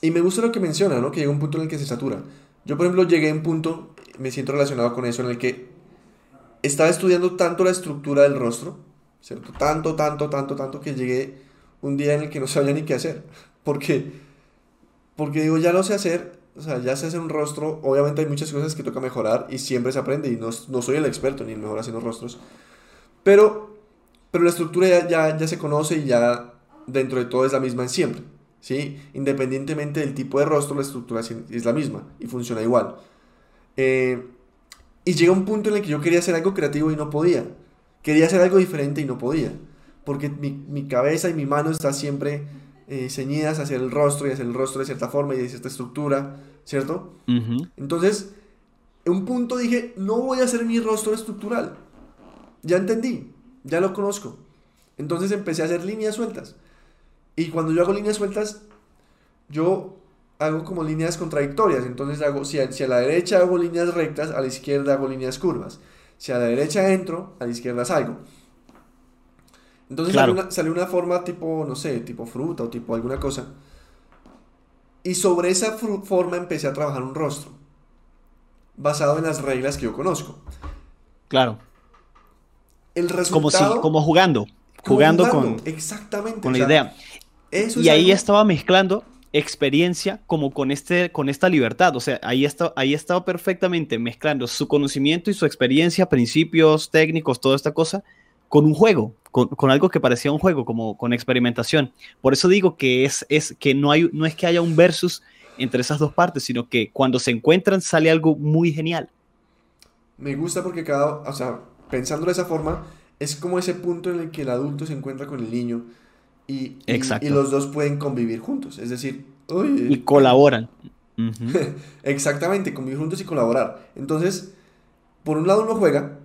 y me gusta lo que menciona, ¿no? Que llega un punto en el que se satura. Yo, por ejemplo, llegué a un punto, me siento relacionado con eso, en el que estaba estudiando tanto la estructura del rostro, ¿cierto? Tanto, tanto, tanto, tanto, que llegué un día en el que no sabía ni qué hacer. Porque porque digo, ya lo sé hacer, o sea, ya sé hacer un rostro, obviamente hay muchas cosas que toca mejorar y siempre se aprende y no, no soy el experto ni el mejor haciendo rostros. Pero pero la estructura ya, ya, ya se conoce y ya dentro de todo es la misma en siempre. ¿sí? Independientemente del tipo de rostro, la estructura es la misma y funciona igual. Eh, y llega un punto en el que yo quería hacer algo creativo y no podía. Quería hacer algo diferente y no podía. Porque mi, mi cabeza y mi mano están siempre eh, ceñidas hacia el rostro y hacia el rostro de cierta forma y de cierta estructura, ¿cierto? Entonces, en un punto dije, no voy a hacer mi rostro estructural. Ya entendí, ya lo conozco. Entonces empecé a hacer líneas sueltas. Y cuando yo hago líneas sueltas, yo hago como líneas contradictorias. Entonces hago, si a, la derecha hago líneas rectas, a la izquierda hago líneas curvas. Si a la derecha entro, a la izquierda salgo. Entonces salió, una, forma tipo, no sé, tipo fruta o tipo alguna cosa. Y sobre esa forma empecé a trabajar un rostro. Basado en las reglas que yo conozco. Claro. El resultado... Como, como jugando. Jugando, con, exactamente, con la idea y ahí estaba mezclando experiencia como con, este, con esta libertad. O sea, ahí, está, ahí estaba perfectamente mezclando su conocimiento y su experiencia, principios técnicos, toda esta cosa, con un juego, con, algo que parecía un juego, como con experimentación. Por eso digo que, es, es, que no, hay, no es que haya un versus entre esas dos partes, sino que cuando se encuentran sale algo muy genial. Me gusta porque cada, o sea, pensando de esa forma, es como ese punto en el que el adulto se encuentra con el niño y, y, los dos pueden convivir juntos. Es decir, y colaboran. Exactamente, convivir juntos y colaborar. Entonces, por un lado uno juega,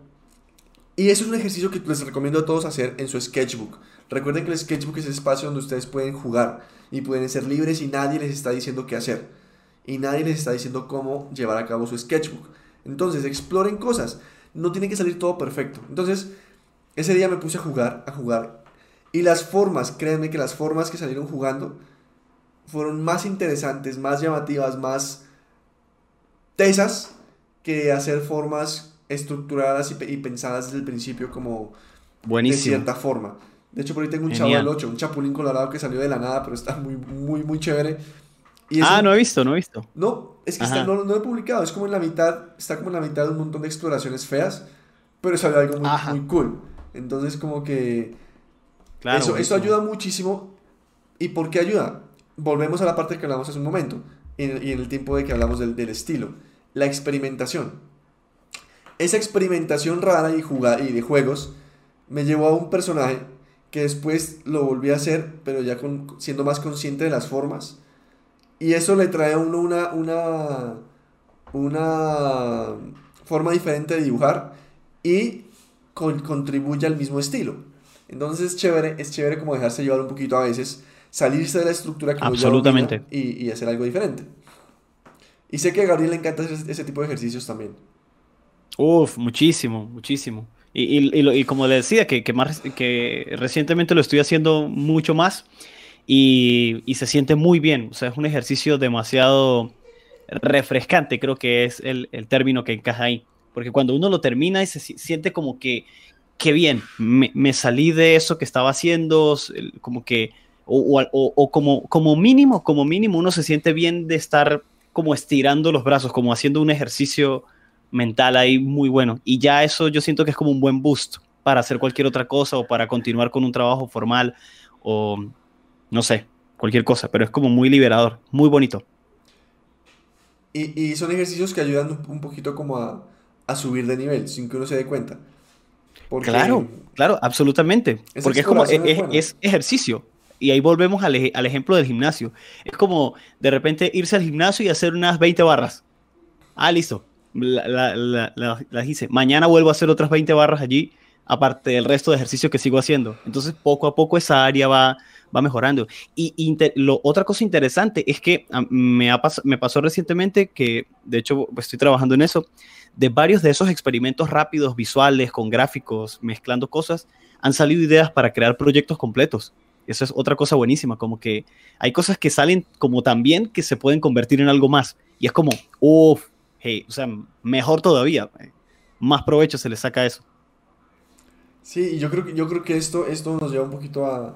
y eso es un ejercicio que les recomiendo a todos hacer en su sketchbook. Recuerden que el sketchbook es el espacio donde ustedes pueden jugar y pueden ser libres y nadie les está diciendo qué hacer. Y nadie les está diciendo cómo llevar a cabo su sketchbook. Entonces, exploren cosas. No tiene que salir todo perfecto. Entonces, ese día me puse a jugar, a jugar y las formas, créanme que las formas que salieron jugando fueron más interesantes, más llamativas, más tesas que hacer formas estructuradas y, pensadas desde el principio como Buenísimo. de cierta forma. De hecho, por ahí tengo un chavo del 8, un chapulín colorado que salió de la nada, pero está muy, muy, muy chévere. ah, no he visto, no he visto. No, es que no, lo he publicado, es como en la mitad, está como en la mitad de un montón de exploraciones feas, pero salió algo muy, muy cool. Entonces, como que eso, eso, ayuda muchísimo. ¿Y por qué ayuda? Volvemos a la parte que hablamos hace un momento y en, el tiempo de que hablamos del, del, estilo. La experimentación. Esa experimentación rara y, y de juegos me llevó a un personaje que después lo volví a hacer, pero ya con, siendo más consciente de las formas. Y eso le trae a uno una, una, una forma diferente de dibujar y contribuye al mismo estilo. Entonces es chévere, es chévere como dejarse llevar un poquito a veces, salirse de la estructura que Absolutamente. y, y, hacer algo diferente. Y sé que a Gabriel le encanta ese, tipo de ejercicios también. Uf, muchísimo, muchísimo. Y, y, como le decía, que, que, más, que recientemente lo estoy haciendo mucho más y, se siente muy bien. O sea, es un ejercicio demasiado refrescante, creo que es el, el término que encaja ahí. Porque cuando uno lo termina y se siente como que qué bien, me, salí de eso que estaba haciendo, como que, o, como, como mínimo, como mínimo uno se siente bien de estar como estirando los brazos, como haciendo un ejercicio mental ahí muy bueno. Y ya eso yo siento que es como un buen boost para hacer cualquier otra cosa o para continuar con un trabajo formal o no sé, cualquier cosa, pero es como muy liberador, muy bonito. Y, son ejercicios que ayudan un poquito como a, a subir de nivel sin que uno se dé cuenta. Claro, claro, absolutamente. Porque es como, es, ejercicio. Y ahí volvemos al, ejemplo del gimnasio. Es como de repente irse al gimnasio y hacer unas 20 barras. Ah, listo. Las hice. Mañana vuelvo a hacer otras 20 barras allí, aparte del resto de ejercicio que sigo haciendo. Entonces, poco a poco esa área va, va mejorando. Y lo, otra cosa interesante es que me, ha me pasó recientemente que, de hecho, estoy trabajando en eso, de varios de esos experimentos rápidos, visuales, con gráficos, mezclando cosas, han salido ideas para crear proyectos completos. Eso es otra cosa buenísima, como que hay cosas que salen como también que se pueden convertir en algo más. Y es como, uff, hey, o sea, mejor todavía. Más provecho se le saca a eso. Sí, yo creo que, yo creo que esto, esto nos lleva un poquito a,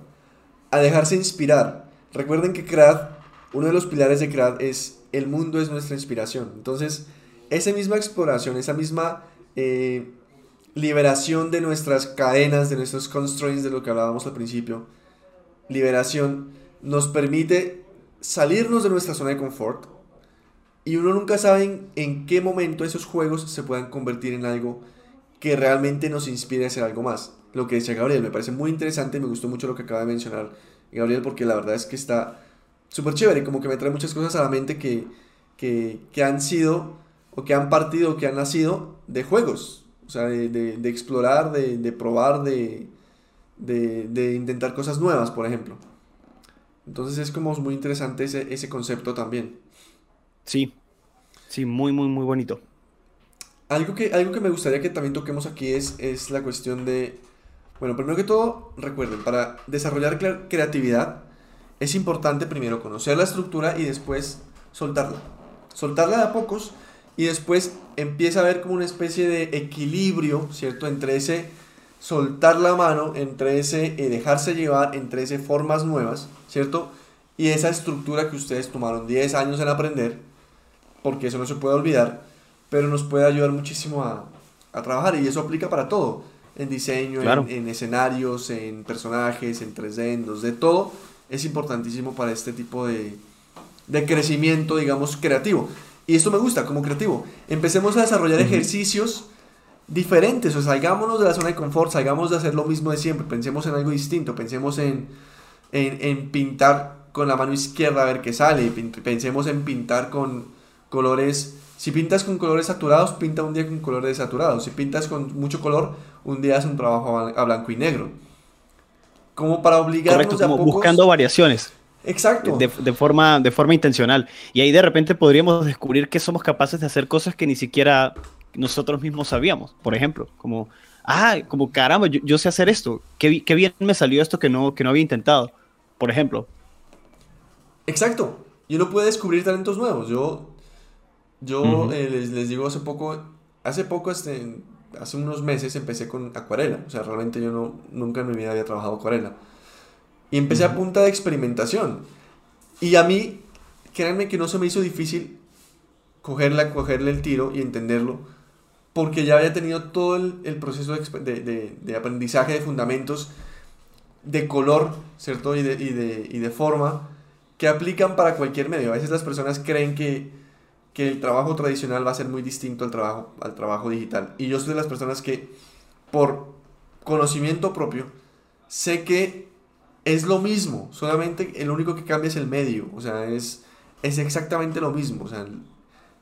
a dejarse inspirar. Recuerden que CRAD, uno de los pilares de CRAD es el mundo es nuestra inspiración. Entonces, esa misma exploración, esa misma eh, liberación de nuestras cadenas, de nuestros constraints, de lo que hablábamos al principio, liberación, nos permite salirnos de nuestra zona de confort y uno nunca sabe en, qué momento esos juegos se puedan convertir en algo que realmente nos inspire a hacer algo más. Lo que decía Gabriel, me parece muy interesante, me gustó mucho lo que acaba de mencionar Gabriel, porque la verdad es que está súper chévere, como que me trae muchas cosas a la mente que, que, han sido, o que han partido, o que han nacido de juegos, o sea, de, de, explorar, de, de probar, de, de, intentar cosas nuevas, por ejemplo. Entonces es como muy interesante ese, ese concepto también. Sí, sí, muy, muy, muy bonito. Algo que, algo que me gustaría que también toquemos aquí es, es la cuestión de, bueno, primero que todo, recuerden, para desarrollar creatividad es importante primero conocer la estructura y después soltarla. Soltarla de a pocos y después empieza a haber como una especie de equilibrio, ¿cierto? Entre ese soltar la mano, entre ese eh, dejarse llevar, entre ese formas nuevas, ¿cierto? Y esa estructura que ustedes tomaron 10 años en aprender, porque eso no se puede olvidar, pero nos puede ayudar muchísimo a, a trabajar y eso aplica para todo, en diseño, en, escenarios, en personajes, en 3D, en 2D, todo es importantísimo para este tipo de, de crecimiento, digamos, creativo. Y esto me gusta como creativo. Empecemos a desarrollar ejercicios diferentes, o salgámonos de la zona de confort, salgamos de hacer lo mismo de siempre, pensemos en algo distinto, pensemos en, en, en pintar con la mano izquierda a ver qué sale, pensemos en pintar con colores, si pintas con colores saturados, pinta un día con colores saturados, si pintas con mucho color, un día haz un trabajo a blanco y negro. Como para obligarnos Correcto, como buscando variaciones. Exacto. De, forma, de forma intencional. Y ahí de repente podríamos descubrir que somos capaces de hacer cosas que ni siquiera nosotros mismos sabíamos. Por ejemplo, como, ah, como caramba, yo, sé hacer esto. Qué, qué, bien me salió esto que no, que no había intentado. Por ejemplo. Exacto. Y uno puede descubrir talentos nuevos. Yo, yo eh, les, les, digo hace poco, hace poco, este, hace unos meses empecé con acuarela. O sea, realmente yo no, nunca en mi vida había trabajado acuarela. Y empecé a punta de experimentación. Y a mí, créanme que no se me hizo difícil cogerla, cogerle el tiro y entenderlo, porque ya había tenido todo el, el proceso de, de, de, aprendizaje de fundamentos de color, ¿cierto? Y de, y de, y de forma que aplican para cualquier medio. A veces las personas creen que, que el trabajo tradicional va a ser muy distinto al trabajo, al trabajo digital. Y yo soy de las personas que, por conocimiento propio, sé que es lo mismo, solamente el único que cambia es el medio, o sea, es, es exactamente lo mismo, o sea,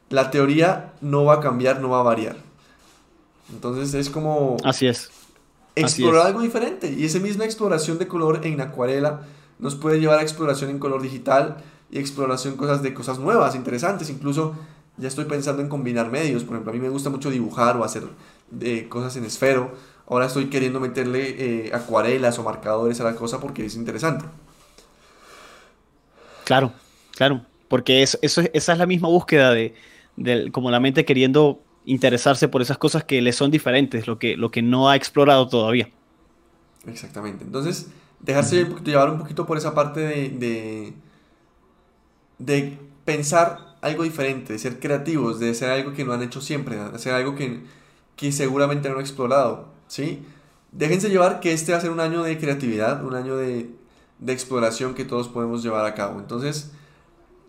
la teoría no va a cambiar, no va a variar. Entonces es como... Así es. Explorar algo diferente. Y esa misma exploración de color en acuarela nos puede llevar a exploración en color digital y exploración cosas de cosas nuevas, interesantes. Incluso ya estoy pensando en combinar medios. Por ejemplo, a mí me gusta mucho dibujar o hacer eh, cosas en esfero. Ahora estoy queriendo meterle eh, acuarelas o marcadores a la cosa porque es interesante. Claro, claro, porque eso, esa es la misma búsqueda de, como la mente queriendo interesarse por esas cosas que le son diferentes, lo que, lo que no ha explorado todavía. Exactamente. Entonces, dejarse llevar un poquito por esa parte de, de, pensar algo diferente, de ser creativos, de hacer algo que no han hecho siempre, de hacer algo que, que seguramente no han explorado. ¿sí? Déjense llevar que este va a ser un año de creatividad, un año de, exploración que todos podemos llevar a cabo. Entonces,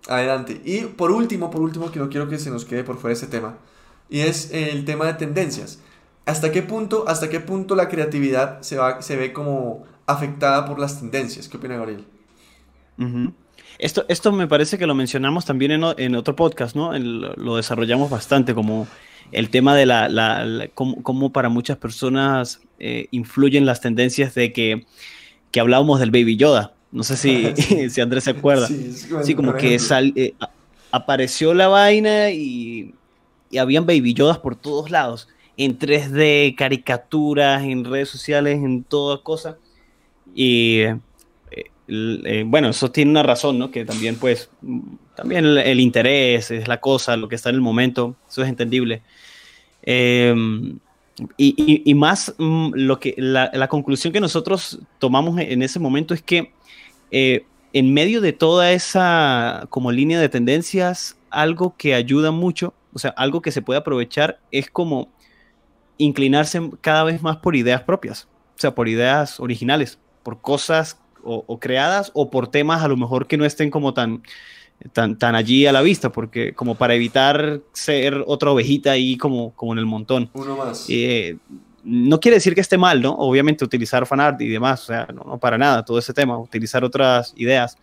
adelante. Y por último, por último, que no quiero que se nos quede por fuera ese tema, y es el tema de tendencias. ¿Hasta qué punto, hasta qué punto la creatividad se, va, se ve como afectada por las tendencias? ¿Qué opina Gabriel? Esto, esto me parece que lo mencionamos también en, otro podcast, ¿no? lo desarrollamos bastante como el tema de la, la, cómo, para muchas personas eh, influyen las tendencias de que, que hablábamos del Baby Yoda. No sé si, si Andrés se acuerda. Sí, como que eh, apareció la vaina y, y habían Baby Yodas por todos lados. En 3D, caricaturas, en redes sociales, en toda cosa. Y eh, bueno, eso tiene una razón, ¿no? Que también, pues, también el, interés es la cosa, lo que está en el momento, eso es entendible. Em, y, más mm, lo que la, conclusión que nosotros tomamos en ese momento es que eh, en medio de toda esa como línea de tendencias, algo que ayuda mucho, o sea, algo que se puede aprovechar es como inclinarse cada vez más por ideas propias, o sea, por ideas originales, por cosas o, creadas o por temas a lo mejor que no estén como tan, tan, tan allí a la vista, porque como para evitar ser otra ovejita ahí como, como en el montón. Uno más. Eh, no quiere decir que esté mal, ¿no? Obviamente utilizar fanart y demás, o sea, no, para nada, todo ese tema, utilizar otras ideas.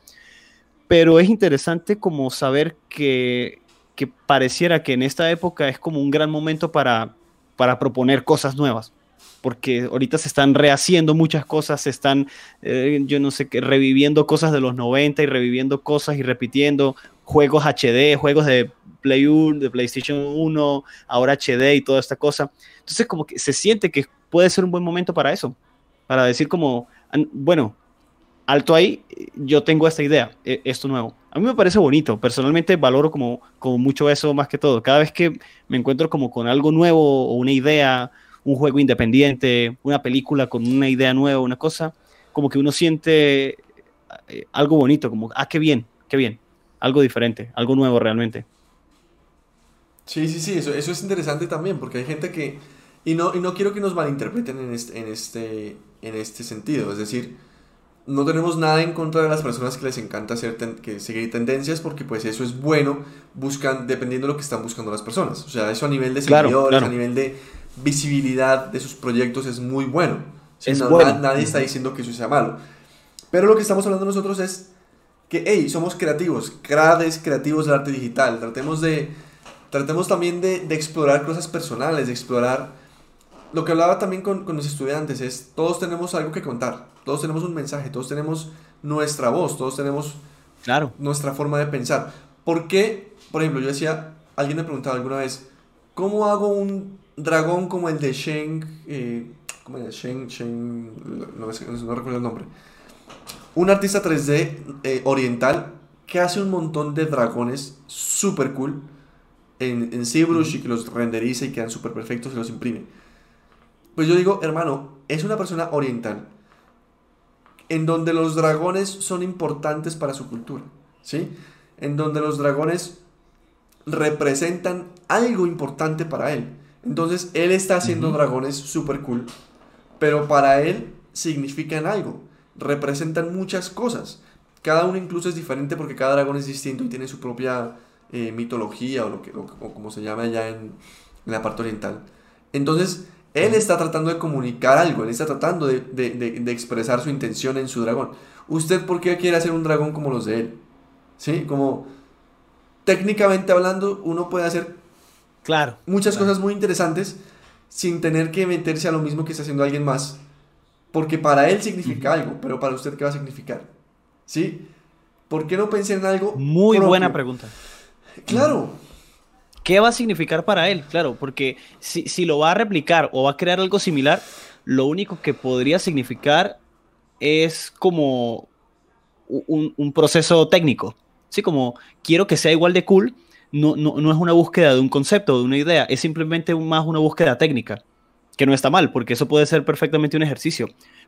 Pero es interesante como saber que, que pareciera que en esta época es como un gran momento para, para proponer cosas nuevas porque ahorita se están rehaciendo muchas cosas, se están, eh, yo no sé qué, reviviendo cosas de los 90 y reviviendo cosas y repitiendo juegos HD, juegos de Play 1, de PlayStation 1, ahora HD y toda esta cosa. Entonces como que se siente que puede ser un buen momento para eso, para decir como, bueno, alto ahí, yo tengo esta idea, e, esto nuevo. A mí me parece bonito, personalmente valoro como, como mucho eso más que todo. Cada vez que me encuentro como con algo nuevo o una idea, un juego independiente, una película con una idea nueva, una cosa, como que uno siente eh, algo bonito, como, ah, qué bien, qué bien, algo diferente, algo nuevo realmente. Sí, sí, sí, eso, eso es interesante también, porque hay gente que, y no, y no quiero que nos malinterpreten en este, en, este, en este sentido, es decir, no tenemos nada en contra de las personas que les encanta hacer que seguir tendencias porque pues eso es bueno buscan dependiendo de lo que están buscando las personas o sea eso a nivel de seguidores a nivel de visibilidad de sus proyectos es muy bueno. Nadie está diciendo que eso sea malo. Pero lo que estamos hablando nosotros es que, hey, somos creativos, creadores creativos del arte digital. Tratemos, de, tratemos también de, de, explorar cosas personales, de explorar... Lo que hablaba también con, con los estudiantes es, todos tenemos algo que contar, todos tenemos un mensaje, todos tenemos nuestra voz, todos tenemos claro. nuestra forma de pensar. ¿Por qué? Por ejemplo, yo decía, alguien me preguntaba alguna vez, ¿cómo hago un dragón como el de Sheng, eh, ¿cómo es? Sheng, Sheng, no, recuerdo el nombre. Un artista 3D eh, oriental que hace un montón de dragones super cool en, en y que los renderiza y quedan súper perfectos y los imprime. Pues yo digo, hermano, es una persona oriental en donde los dragones son importantes para su cultura, ¿sí? En donde los dragones representan algo importante para él. Entonces él está haciendo dragones super cool, pero para él significan algo, representan muchas cosas. Cada uno incluso es diferente porque cada dragón es distinto y tiene su propia eh, mitología o, lo que, como se llama allá en, la parte oriental. Entonces él está tratando de comunicar algo, él está tratando de, de, expresar su intención en su dragón. ¿Usted por qué quiere hacer un dragón como los de él? ¿Sí? Como técnicamente hablando, uno puede hacer Claro. Muchas cosas muy interesantes sin tener que meterse a lo mismo que está haciendo alguien más. Porque para él significa algo, pero para usted, ¿qué va a significar? ¿Sí? ¿Por qué no pensé en algo? Muy buena pregunta. Claro. ¿Qué va a significar para él? Claro, porque si, si lo va a replicar o va a crear algo similar, lo único que podría significar es como un, un proceso técnico. Sí, como quiero que sea igual de cool, no, no, es una búsqueda de un concepto, de una idea, es simplemente más una búsqueda técnica, que no está mal, porque eso puede ser perfectamente un ejercicio.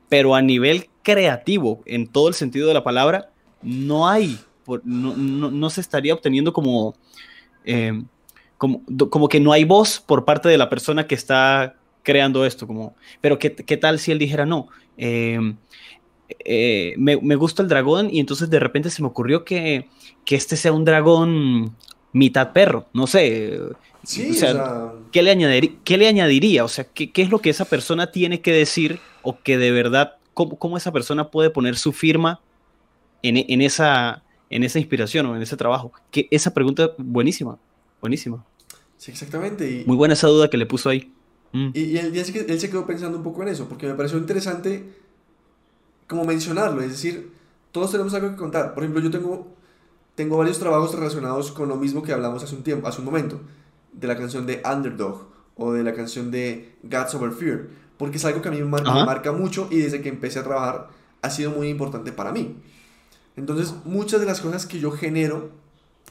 Pero a nivel creativo, en todo el sentido de la palabra, no hay, no, se estaría obteniendo como, eh, como, como, que no hay voz por parte de la persona que está creando esto. Como, pero ¿qué, tal si él dijera no? Eh, eh, me, gusta el dragón y entonces de repente se me ocurrió que, que este sea un dragón mitad perro, no sé. Sí, o sea, ¿qué, le añadiría, ¿qué le añadiría? O sea, ¿qué, ¿qué, es lo que esa persona tiene que decir o que de verdad, cómo, cómo esa persona puede poner su firma en, en, esa, en esa inspiración o en ese trabajo? Que esa pregunta buenísima, buenísima. Sí, exactamente. Muy buena esa duda que le puso ahí. Mm. Y, y él, él, se quedó pensando un poco en eso, porque me pareció interesante como mencionarlo, es decir, todos tenemos algo que contar. Por ejemplo, yo tengo tengo varios trabajos relacionados con lo mismo que hablamos hace un tiempo, hace un momento, de la canción de Underdog o de la canción de Gods Over Fear, porque es algo que a mí me marca, mucho y desde que empecé a trabajar ha sido muy importante para mí. Entonces, muchas de las cosas que yo genero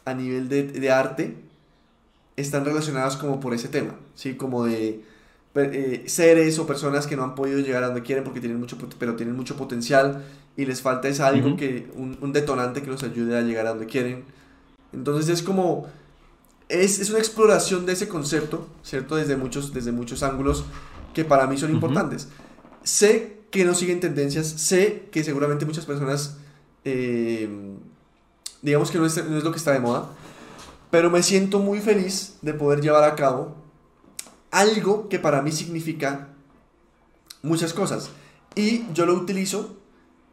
a nivel de, de arte están relacionadas como por ese tema, ¿sí? Como de eh, seres o personas que no han podido llegar a donde quieren porque tienen mucho, pero tienen mucho potencial y les falta es algo que, un, un, detonante que los ayude a llegar a donde quieren. Entonces es como, es, es, una exploración de ese concepto, ¿cierto? Desde muchos, desde muchos ángulos que para mí son importantes. Sé que no siguen tendencias, sé que seguramente muchas personas, eh, digamos que no es, no es lo que está de moda, pero me siento muy feliz de poder llevar a cabo algo que para mí significa muchas cosas. Y yo lo utilizo,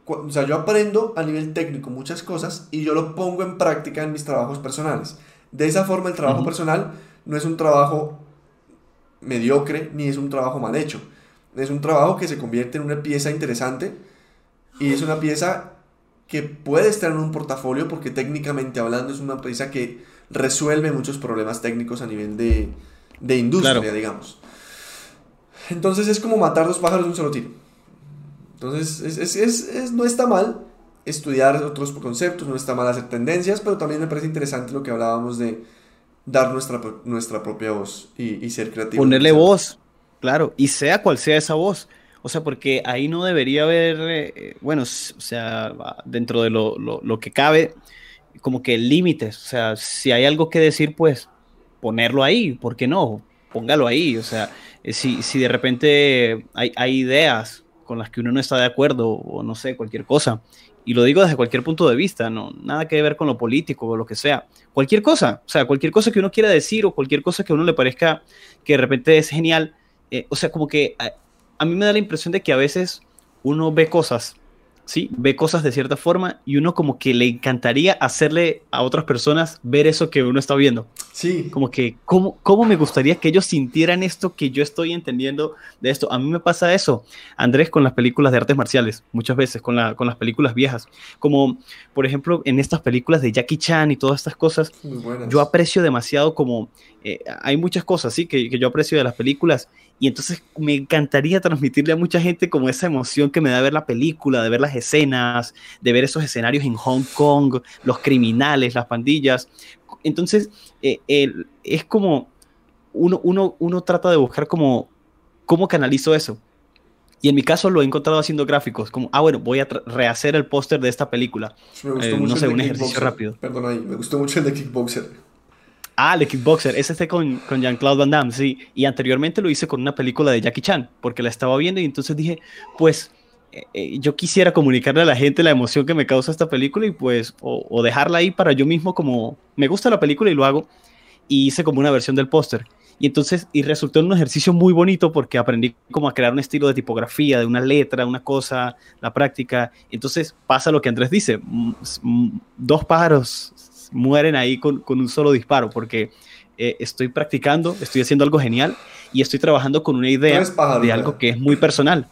o sea, yo aprendo a nivel técnico muchas cosas y yo lo pongo en práctica en mis trabajos personales. De esa forma el trabajo personal no es un trabajo mediocre ni es un trabajo mal hecho. Es un trabajo que se convierte en una pieza interesante y es una pieza que puede estar en un portafolio porque técnicamente hablando es una pieza que resuelve muchos problemas técnicos a nivel de, de industria, digamos. Entonces es como matar dos pájaros de un solo tiro. Entonces es, es, es, no está mal estudiar otros conceptos, no está mal hacer tendencias, pero también me parece interesante lo que hablábamos de dar nuestra, nuestra propia voz y, y ser creativo. Ponerle voz, claro, y sea cual sea esa voz. O sea, porque ahí no debería haber, eh, bueno, o sea, dentro de lo, lo, lo que cabe, como que límites. O sea, si hay algo que decir, pues ponerlo ahí, ¿por qué no? Póngalo ahí. O sea, eh, si, si de repente hay, hay ideas con las que uno no está de acuerdo o no sé, cualquier cosa. Y lo digo desde cualquier punto de vista, no nada que ver con lo político o lo que sea. Cualquier cosa, o sea, cualquier cosa que uno quiera decir o cualquier cosa que a uno le parezca que de repente es genial. Eh, o sea, como que a, a, mí me da la impresión de que a veces uno ve cosas ¿sí? Ve cosas de cierta forma y uno como que le encantaría hacerle a otras personas ver eso que uno está viendo. Sí. Como que, ¿cómo, ¿cómo me gustaría que ellos sintieran esto que yo estoy entendiendo de esto? A mí me pasa eso, Andrés, con las películas de artes marciales, muchas veces, con, la, con las películas viejas. Como, por ejemplo, en estas películas de Jackie Chan y todas estas cosas, yo aprecio demasiado como... Eh, hay muchas cosas, sí, que, que yo aprecio de las películas y entonces me encantaría transmitirle a mucha gente como esa emoción que me da ver la película, de ver las escenas, de ver esos escenarios en Hong Kong, los criminales, las pandillas. Entonces, eh, el, es como uno, uno, uno trata de buscar como cómo canalizo eso. Y en mi caso lo he encontrado haciendo gráficos, como, ah, bueno, voy a rehacer el póster de esta película. Me gustó eh, mucho no sé, el de un ejercicio rápido. Perdón ahí, me gustó mucho el de Kickboxer. Ah, el Kickboxer, ese este con, con Jean-Claude Van Damme, sí. Y anteriormente lo hice con una película de Jackie Chan, porque la estaba viendo y entonces dije, pues eh, eh, yo quisiera comunicarle a la gente la emoción que me causa esta película y pues, o, o, dejarla ahí para yo mismo como, me gusta la película y lo hago. Y hice como una versión del póster. Y entonces, y resultó en un ejercicio muy bonito porque aprendí como a crear un estilo de tipografía, de una letra, una cosa, la práctica. Entonces pasa lo que Andrés dice, dos pájaros mueren ahí con, con un solo disparo, porque eh, estoy practicando, estoy haciendo algo genial y estoy trabajando con una idea pájaros, de algo que es muy personal.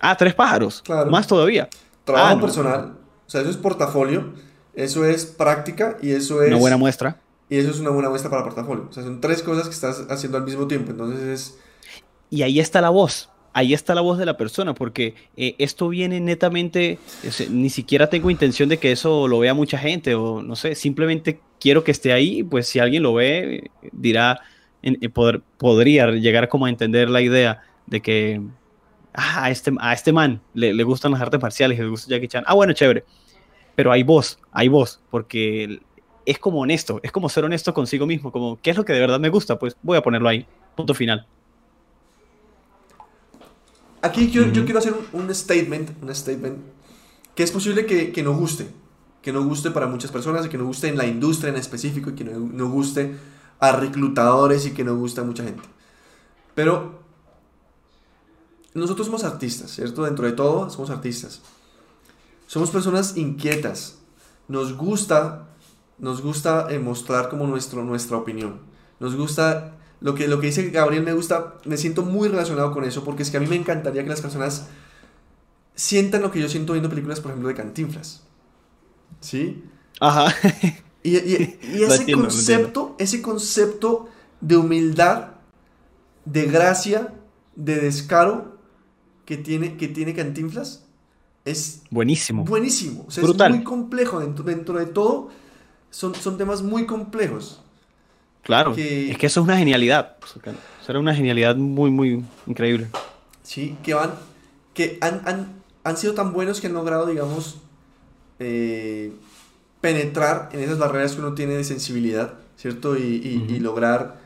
Ah, tres pájaros, Claro. más todavía. Trabajo Ah, no. personal, o sea, eso es portafolio, eso es práctica y eso es... Una buena muestra. Y eso es una buena muestra para portafolio. O sea, son tres cosas que estás haciendo al mismo tiempo. Entonces es... Y ahí está la voz. Ahí está la voz de la persona, porque eh, esto viene netamente, ni siquiera tengo intención de que eso lo vea mucha gente, o no sé, simplemente quiero que esté ahí, pues si alguien lo ve, dirá, en, en poder, podría llegar como a entender la idea de que ah, a, este, a este man le, le gustan las artes marciales, le gusta Jackie Chan, ah, bueno, chévere, pero hay voz, hay voz, porque es como honesto, es como ser honesto consigo mismo, como, ¿qué es lo que de verdad me gusta? Pues voy a ponerlo ahí, punto final. Aquí yo, yo quiero hacer un, un, statement, un statement, que es posible que, que, no guste, que no guste para muchas personas, y que no guste en la industria en específico, y que no, no guste a reclutadores y que no guste a mucha gente. Pero nosotros somos artistas, ¿cierto? Dentro de todo, somos artistas. Somos personas inquietas. Nos gusta, nos gusta eh, mostrar como nuestro, nuestra opinión. Nos gusta lo que, lo que dice Gabriel me gusta, me siento muy relacionado con eso, porque es que a mí me encantaría que las personas sientan lo que yo siento viendo películas, por ejemplo, de Cantinflas. ¿Sí? Ajá. Y, y, y ese entiendo, concepto, ese concepto de humildad, de gracia, de descaro que tiene, que tiene Cantinflas es buenísimo. Buenísimo. O sea, Brutal. es muy complejo. Dentro, dentro de todo, son, son temas muy complejos. Claro, que, es que eso es una genialidad. Eso era una genialidad muy, muy increíble. Sí, que van, que han, han, han sido tan buenos que han logrado, digamos, eh, penetrar en esas barreras que uno tiene de sensibilidad, ¿cierto? Y, lograr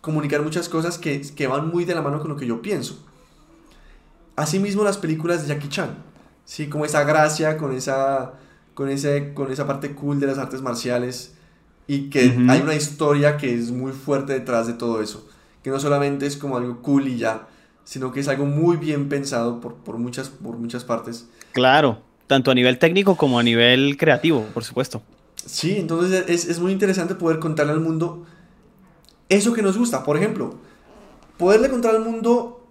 comunicar muchas cosas que, que, van muy de la mano con lo que yo pienso. Asimismo las películas de Jackie Chan, ¿sí? Como esa gracia, con esa, con ese, con esa parte cool de las artes marciales y que hay una historia que es muy fuerte detrás de todo eso, que no solamente es como algo cool y ya, sino que es algo muy bien pensado por, por muchas, por muchas partes. Claro, tanto a nivel técnico como a nivel creativo, por supuesto. Sí, entonces es, es muy interesante poder contarle al mundo eso que nos gusta. Por ejemplo, poderle contar al mundo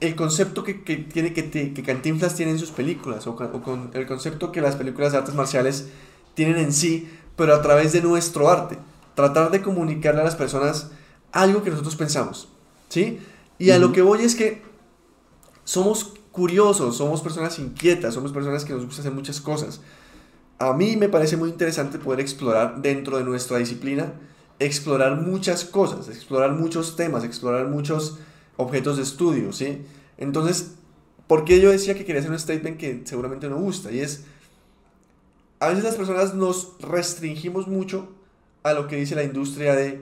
el concepto que, que tiene que, que, Cantinflas tiene en sus películas, o, o, con el concepto que las películas de artes marciales tienen en sí, pero a través de nuestro arte. Tratar de comunicarle a las personas algo que nosotros pensamos, ¿sí? Y a lo que voy es que somos curiosos, somos personas inquietas, somos personas que nos gusta hacer muchas cosas. A mí me parece muy interesante poder explorar dentro de nuestra disciplina, explorar muchas cosas, explorar muchos temas, explorar muchos objetos de estudio, ¿sí? Entonces, ¿por qué yo decía que quería hacer un statement que seguramente no gusta? Y es, a veces las personas nos restringimos mucho a lo que dice la industria de,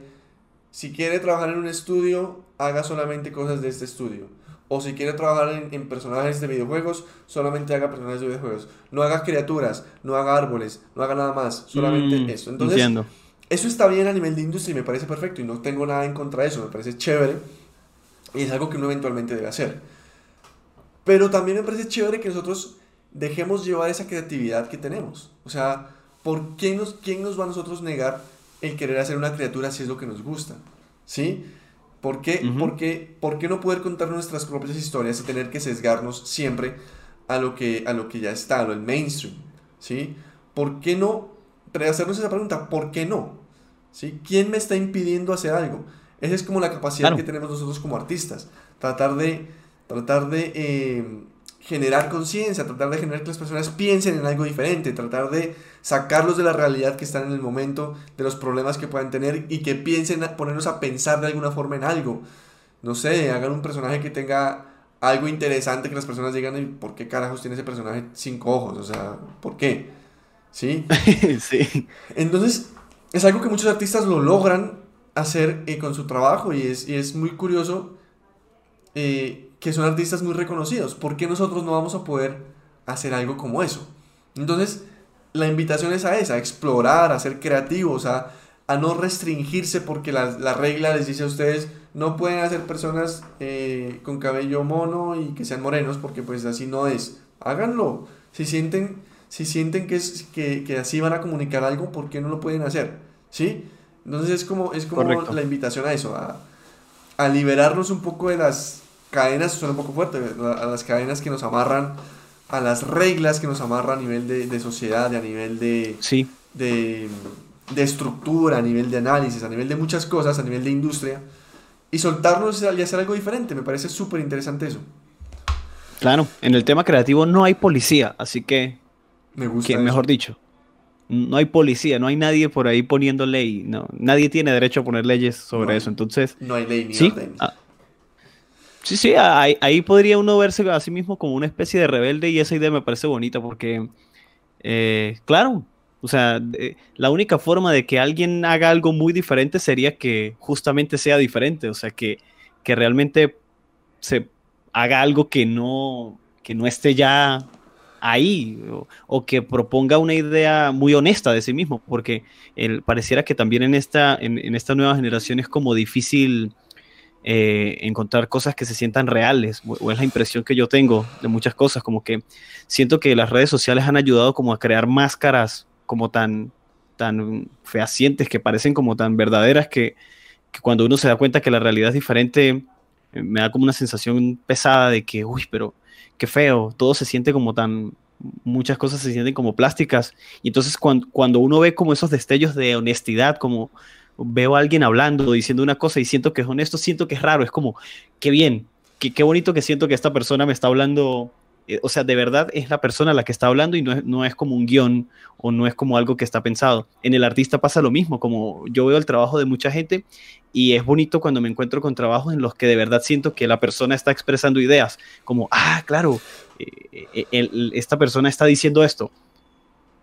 si quiere trabajar en un estudio, haga solamente cosas de este estudio. O si quiere trabajar en, personajes de videojuegos, solamente haga personajes de videojuegos. No haga criaturas, no haga árboles, no haga nada más, solamente mm, eso. Entonces, eso está bien a nivel de industria y me parece perfecto y no tengo nada en contra de eso, me parece chévere y es algo que uno eventualmente debe hacer. Pero también me parece chévere que nosotros dejemos llevar esa creatividad que tenemos. O sea, ¿por qué nos, quién nos va a nosotros negar el querer hacer una criatura si es lo que nos gusta? ¿Sí? ¿Por qué, ¿por qué, no poder contar nuestras propias historias y tener que sesgarnos siempre a lo que, a lo que ya está, a lo del mainstream? ¿Sí? ¿Por qué no hacernos esa pregunta? ¿Por qué no? ¿Sí? ¿Quién me está impidiendo hacer algo? Esa es como la capacidad que tenemos nosotros como artistas. Tratar de, tratar de eh, generar conciencia, tratar de generar que las personas piensen en algo diferente, tratar de sacarlos de la realidad que están en el momento, de los problemas que puedan tener y que piensen, ponernos a pensar de alguna forma en algo. No sé, hagan un personaje que tenga algo interesante que las personas digan, ¿por qué carajos tiene ese personaje cinco ojos? O sea, ¿por qué? ¿Sí? sí. Entonces, es algo que muchos artistas lo logran hacer eh, con su trabajo y es, y es muy curioso eh, que son artistas muy reconocidos. ¿Por qué nosotros no vamos a poder hacer algo como eso? Entonces, la invitación es a esa, a explorar, a ser creativos, a, a no restringirse porque la, la, regla les dice a ustedes no pueden hacer personas eh, con cabello mono y que sean morenos porque pues así no es. Háganlo. Si sienten, si sienten que, es, que, que así van a comunicar algo, ¿por qué no lo pueden hacer? ¿Sí? Entonces es como, es como la invitación a eso, a, a liberarnos un poco de las cadenas suena un poco fuerte, a las cadenas que nos amarran, a las reglas que nos amarran a nivel de, de sociedad, a nivel de, sí. de, de, estructura, a nivel de análisis, a nivel de muchas cosas, a nivel de industria, y soltarnos y hacer algo diferente. Me parece súper interesante eso. Claro, en el tema creativo no hay policía, así que... Me gusta. Que, mejor dicho, no hay policía, no hay nadie por ahí poniendo ley, no, nadie tiene derecho a poner leyes sobre eso, entonces... No hay ley ni ¿sí? Sí, sí, ahí, podría uno verse a sí mismo como una especie de rebelde y esa idea me parece bonita porque, eh, claro, o sea, la única forma de que alguien haga algo muy diferente sería que justamente sea diferente, o sea, que, que realmente se haga algo que no, que no esté ya ahí o, que proponga una idea muy honesta de sí mismo, porque el, pareciera que también en esta, en, en esta nueva generación es como difícil eh, encontrar cosas que se sientan reales, o, es la impresión que yo tengo de muchas cosas, como que siento que las redes sociales han ayudado como a crear máscaras como tan, tan fehacientes, que parecen como tan verdaderas, que, cuando uno se da cuenta que la realidad es diferente, eh, me da como una sensación pesada de que, uy, pero qué feo, todo se siente como tan, muchas cosas se sienten como plásticas, y entonces cuando, cuando uno ve como esos destellos de honestidad, como veo a alguien hablando, diciendo una cosa y siento que es honesto, siento que es raro, es como, qué bien, qué, qué bonito que siento que esta persona me está hablando, eh, o sea, de verdad es la persona la que está hablando y no es, no es como un guion o no es como algo que está pensado. En el artista pasa lo mismo, como yo veo el trabajo de mucha gente y es bonito cuando me encuentro con trabajos en los que de verdad siento que la persona está expresando ideas, como, ah, claro, eh, eh, esta persona está diciendo esto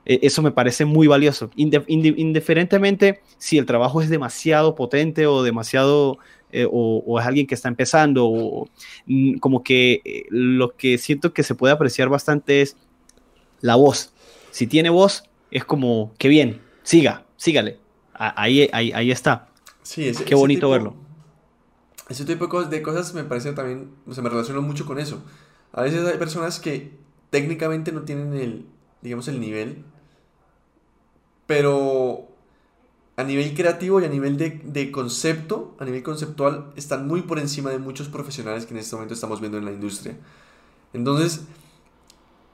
eso me parece muy valioso. indiferentemente si el trabajo es demasiado potente o demasiado eh, o, es alguien que está empezando, o mm, como que eh, lo que siento que se puede apreciar bastante es la voz. Si tiene voz, es como, qué bien, siga, sígale. Ahí, ahí, ahí está. Sí, ese, qué bonito verlo. Ese tipo de cosas me parece también, o sea, me relaciono mucho con eso. A veces hay personas que técnicamente no tienen el, digamos, el nivel, pero a nivel creativo y a nivel de, concepto, a nivel conceptual, están muy por encima de muchos profesionales que en este momento estamos viendo en la industria. Entonces,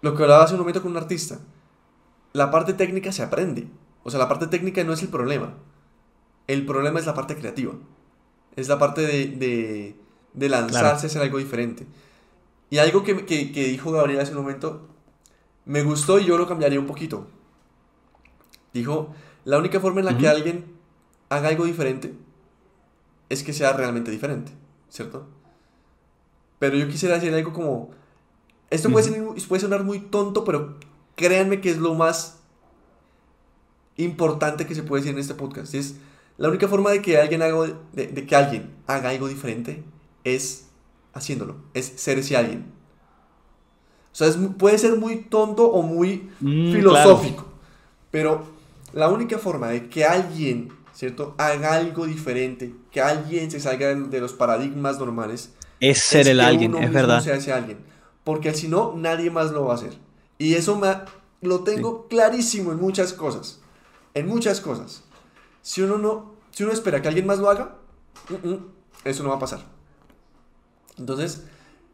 lo que hablaba hace un momento con un artista, la parte técnica se aprende. O sea, la parte técnica no es el problema. El problema es la parte creativa. Es la parte de, de, lanzarse a hacer algo diferente. Y algo que, que, que dijo Gabriel hace un momento, me gustó y yo lo cambiaría un poquito. Dijo, la única forma en la que alguien haga algo diferente es que sea realmente diferente, ¿cierto? Pero yo quisiera decir algo como, esto puede, puede sonar muy tonto, pero créanme que es lo más importante que se puede decir en este podcast. es la única forma de que alguien haga, de, que alguien haga algo diferente es haciéndolo, es ser ese alguien. O sea, puede ser muy tonto o muy mm, filosófico, pero la única forma de que alguien, ¿cierto?, haga algo diferente, que alguien se salga de los paradigmas normales, es ser el alguien, es verdad. Sea ese alguien. Porque si no, nadie más lo va a hacer. Y eso me, lo tengo clarísimo en muchas cosas. En muchas cosas. Si uno no, si uno espera que alguien más lo haga, eso no va a pasar. Entonces,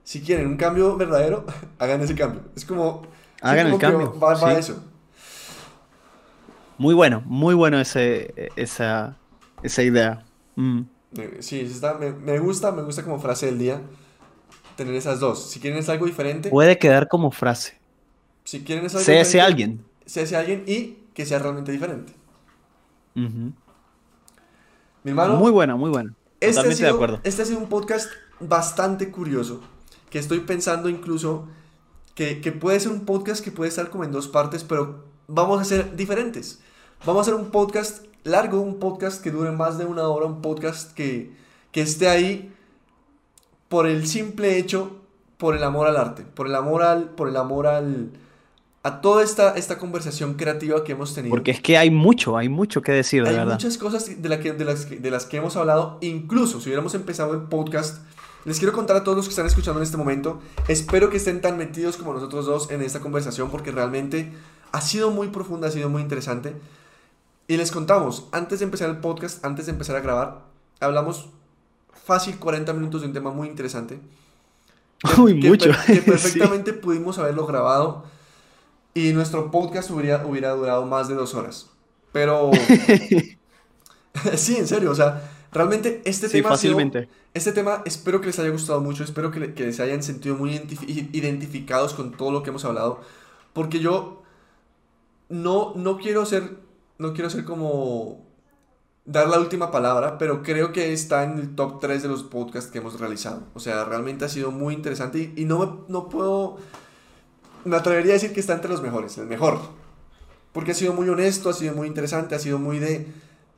si quieren un cambio verdadero, hagan ese cambio. Es como... Hagan el cambio. Va, eso. Muy bueno, muy bueno ese, esa, esa idea. Mm. Eh, sí, está, me, gusta, me gusta como frase del día tener esas dos. Si quieren algo diferente. Puede quedar como frase. Si quieren algo sé ese alguien. Sé ese alguien y que sea realmente diferente. Mi hermano. Muy bueno, muy bueno. Este Totalmente de acuerdo. Este ha sido un podcast bastante curioso. Que estoy pensando incluso que, que puede ser un podcast que puede estar como en dos partes, pero vamos a ser diferentes. Vamos a hacer un podcast largo, un podcast que dure más de una hora, un podcast que, que esté ahí por el simple hecho, por el amor al arte, por el amor al, por el amor al, a toda esta, esta conversación creativa que hemos tenido. Porque es que hay mucho, hay mucho que decir, de hay muchas cosas de, la que, de, las, de las que hemos hablado, incluso si hubiéramos empezado el podcast, les quiero contar a todos los que están escuchando en este momento, espero que estén tan metidos como nosotros dos en esta conversación, porque realmente ha sido muy profunda, ha sido muy interesante. Y les contamos, antes de empezar el podcast, antes de empezar a grabar, hablamos fácil 40 minutos de un tema muy interesante. Muy mucho. Que perfectamente pudimos haberlo grabado y nuestro podcast hubiera, hubiera durado más de dos horas. Pero... sí, en serio, o sea, realmente este tema... Fácilmente. este tema espero que les haya gustado mucho, espero que, que les hayan sentido muy identificados con todo lo que hemos hablado. Porque yo no, no quiero ser, no quiero ser como dar la última palabra, pero creo que está en el top 3 de los podcasts que hemos realizado. O sea, realmente ha sido muy interesante y, no, no puedo, me atrevería a decir que está entre los mejores, el mejor. Porque ha sido muy honesto, ha sido muy interesante, ha sido muy de,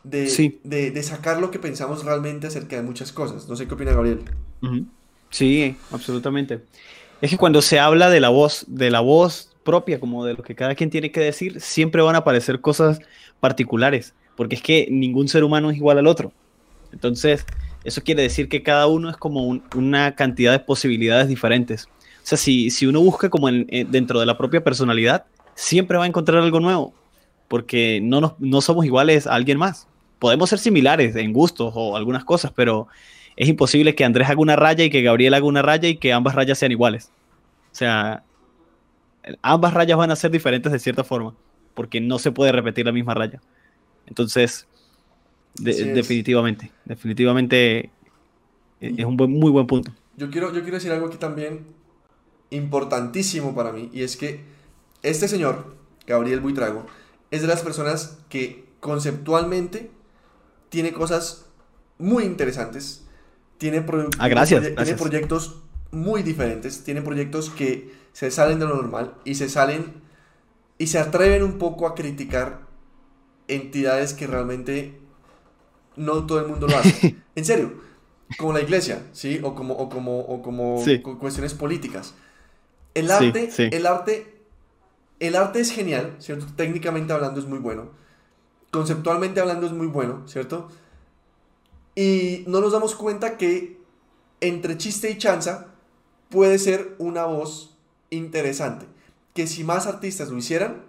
de, de, sacar lo que pensamos realmente acerca de muchas cosas. No sé qué opina Gabriel. Sí, absolutamente. Es que cuando se habla de la voz, de la voz propia, como de lo que cada quien tiene que decir, siempre van a aparecer cosas particulares, porque es que ningún ser humano es igual al otro. Entonces, eso quiere decir que cada uno es como una cantidad de posibilidades diferentes. O sea, si, si uno busca como en, dentro de la propia personalidad, siempre va a encontrar algo nuevo, porque no, no somos iguales a alguien más. Podemos ser similares en gustos o algunas cosas, pero es imposible que Andrés haga una raya y que Gabriel haga una raya y que ambas rayas sean iguales. O sea, ambas rayas van a ser diferentes de cierta forma, porque no se puede repetir la misma raya. Entonces, definitivamente, definitivamente e, es un muy buen punto. Yo quiero, yo quiero decir algo aquí también importantísimo para mí, y es que este señor, Gabriel Buitrago, es de las personas que conceptualmente tiene cosas muy interesantes, tiene, ah, gracias, tiene proyectos muy diferentes, tiene proyectos que se salen de lo normal y se salen y se atreven un poco a criticar entidades que realmente no todo el mundo lo hace. en serio, como la iglesia, ¿sí? O como, o como, o como cuestiones políticas. El arte, el arte, el arte es genial, ¿cierto? Técnicamente hablando es muy bueno. Conceptualmente hablando es muy bueno, ¿cierto? Y no nos damos cuenta que entre chiste y chanza puede ser una voz interesante. Que si más artistas lo hicieran,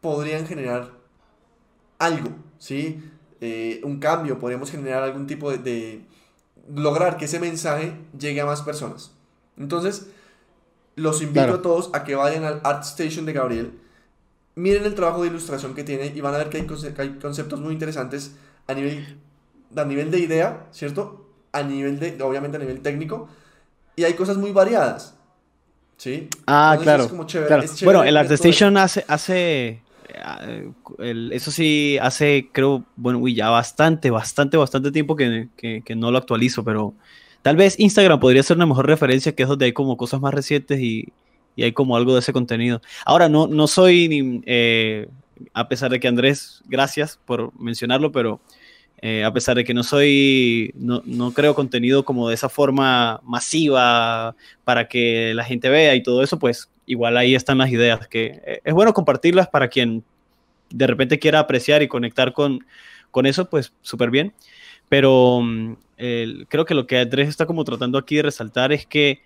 podrían generar algo, ¿sí? Eh, un cambio, podríamos generar algún tipo de, lograr que ese mensaje llegue a más personas. Entonces, los invito a todos a que vayan al Art Station de Gabriel, miren el trabajo de ilustración que tiene y van a ver que hay, hay conceptos muy interesantes a nivel, a nivel de idea, ¿cierto? A nivel de, obviamente a nivel técnico, y hay cosas muy variadas. ¿Sí? Ah, claro. bueno, el Art Station hace, hace eso sí, hace, creo, bueno, uy, ya bastante, bastante, bastante tiempo que, que, no lo actualizo, pero tal vez Instagram podría ser una mejor referencia, que es donde hay como cosas más recientes y, y hay como algo de ese contenido. Ahora, no, no soy, ni, eh, a pesar de que Andrés, gracias por mencionarlo, pero eh, a pesar de que no soy, no, creo contenido como de esa forma masiva para que la gente vea y todo eso, pues igual ahí están las ideas, que eh, es bueno compartirlas para quien de repente quiera apreciar y conectar con, con eso, pues súper bien. Pero mm, creo que lo que Andrés está como tratando aquí de resaltar es que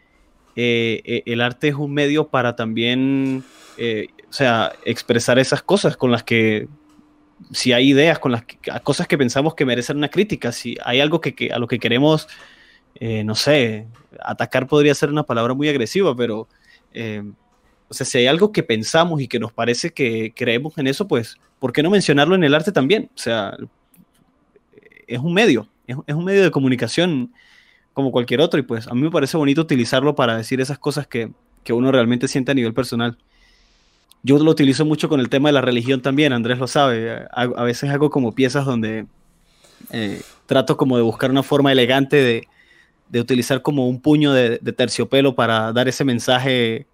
eh, eh, el arte es un medio para también, o sea, expresar esas cosas con las que, si hay ideas, con las cosas que pensamos que merecen una crítica, si hay algo que, a lo que queremos, no sé, atacar podría ser una palabra muy agresiva, pero o sea, si hay algo que pensamos y que nos parece que creemos en eso, pues, ¿por qué no mencionarlo en el arte también? O sea, es un medio, es, un medio de comunicación como cualquier otro y pues a mí me parece bonito utilizarlo para decir esas cosas que, uno realmente siente a nivel personal. Yo lo utilizo mucho con el tema de la religión también, Andrés lo sabe. A, veces hago como piezas donde eh, trato como de buscar una forma elegante de, utilizar como un puño de, de, terciopelo para dar ese mensaje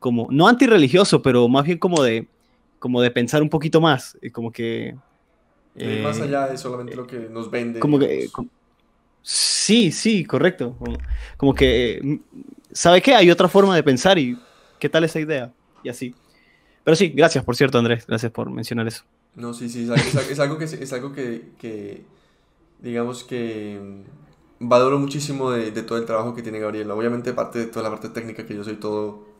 como, no antirreligioso, pero más bien como de, como de pensar un poquito más, como que... más eh, allá de solamente lo que nos vende. Como que... sí, sí, correcto. Como, que, ¿sabe qué? Hay otra forma de pensar y ¿qué tal esa idea? Y así. Pero sí, gracias, por cierto, Andrés, gracias por mencionar eso. No, sí, sí, es, algo, que, es algo que, digamos que mm, valoro muchísimo de, de, todo el trabajo que tiene Gabriela. Obviamente, parte de toda la parte técnica, que yo soy todo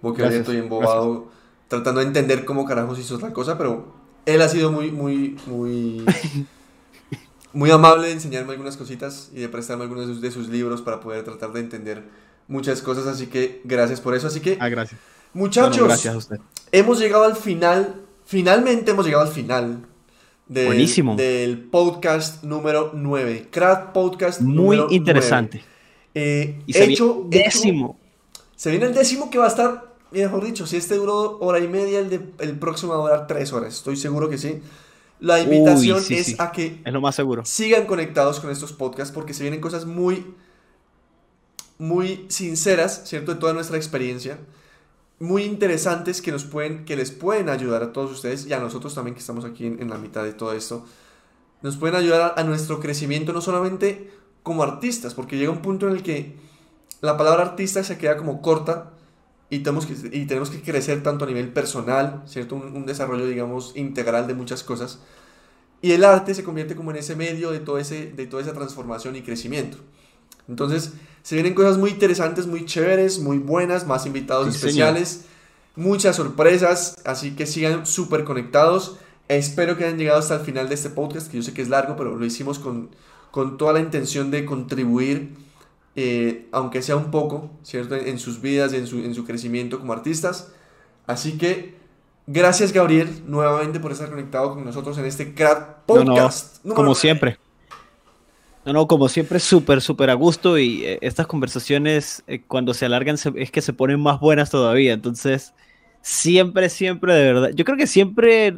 porque ahora estoy embobado tratando de entender cómo carajos hizo otra cosa, pero él ha sido muy, muy, muy, muy amable de enseñarme algunas cositas y de prestarme algunos de sus, libros para poder tratar de entender muchas cosas, así que gracias por eso. Así que, ah, gracias. Muchachos, gracias a usted. hemos llegado al final, finalmente hemos llegado al final del, Buenísimo. del podcast número 9, Crack Podcast Muy interesante. Eh, y hecho, décimo. se viene el décimo que va a estar mejor dicho, si este duró hora y media, el, de, el próximo va a durar tres horas. Estoy seguro que sí. La invitación es a que es lo más seguro. sigan conectados con estos podcasts porque se vienen cosas muy, muy sinceras, ¿cierto? De toda nuestra experiencia. Muy interesantes que, nos pueden, que les pueden ayudar a todos ustedes y a nosotros también que estamos aquí en, la mitad de todo esto. Nos pueden ayudar a nuestro crecimiento no solamente como artistas, porque llega un punto en el que la palabra artista se queda como corta y tenemos que, y tenemos que crecer tanto a nivel personal, ¿cierto? Un, desarrollo, digamos, integral de muchas cosas. Y el arte se convierte como en ese medio de, todo ese, de toda esa transformación y crecimiento. Entonces, se vienen cosas muy interesantes, muy chéveres, muy buenas, más invitados especiales, muchas sorpresas, así que sigan súper conectados. Espero que hayan llegado hasta el final de este podcast, que yo sé que es largo, pero lo hicimos con, con toda la intención de contribuir eh, aunque sea un poco, ¿cierto? En, sus vidas y en su, crecimiento como artistas. Así que gracias Gabriel nuevamente por estar conectado con nosotros en este Crack Podcast. como siempre. No, no, como siempre, súper, súper a gusto y eh, estas conversaciones eh, cuando se alargan es que se ponen más buenas todavía. Entonces, siempre, siempre, de verdad. Yo creo que siempre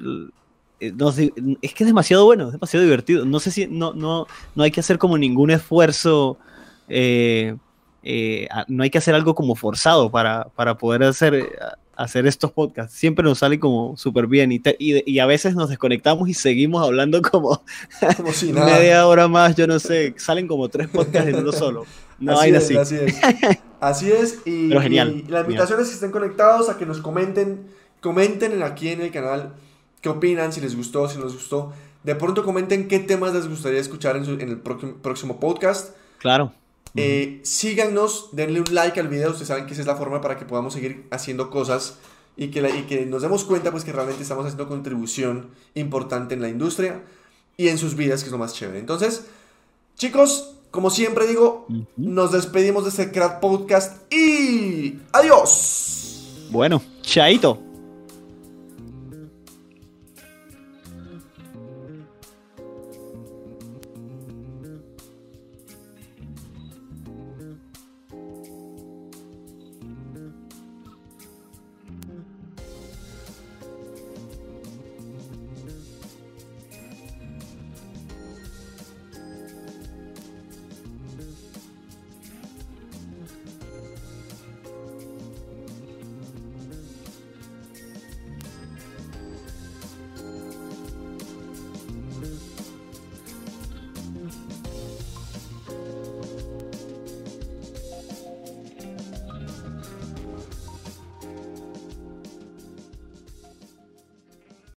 es que es demasiado bueno, es demasiado divertido. No sé si no, no, no hay que hacer como ningún esfuerzo eh, eh, no hay que hacer algo como forzado para, para poder hacer, hacer estos podcasts. Siempre nos sale como súper bien y, y, a veces nos desconectamos y seguimos hablando como, como si media hora más, yo no sé, salen como tres podcasts en uno solo. No hay así. Así es. Así es. Y, Pero genial. la invitación es que estén conectados, a que nos comenten, comenten aquí en el canal qué opinan, si les gustó, si no les gustó. De pronto comenten qué temas les gustaría escuchar en, en el próximo podcast. Claro. Eh, síganos, denle un like al video, ustedes saben que esa es la forma para que podamos seguir haciendo cosas y que, y que nos demos cuenta pues que realmente estamos haciendo contribución importante en la industria y en sus vidas, que es lo más chévere. Entonces, chicos, como siempre digo, nos despedimos de este Crack Podcast y adiós. Bueno, chaito.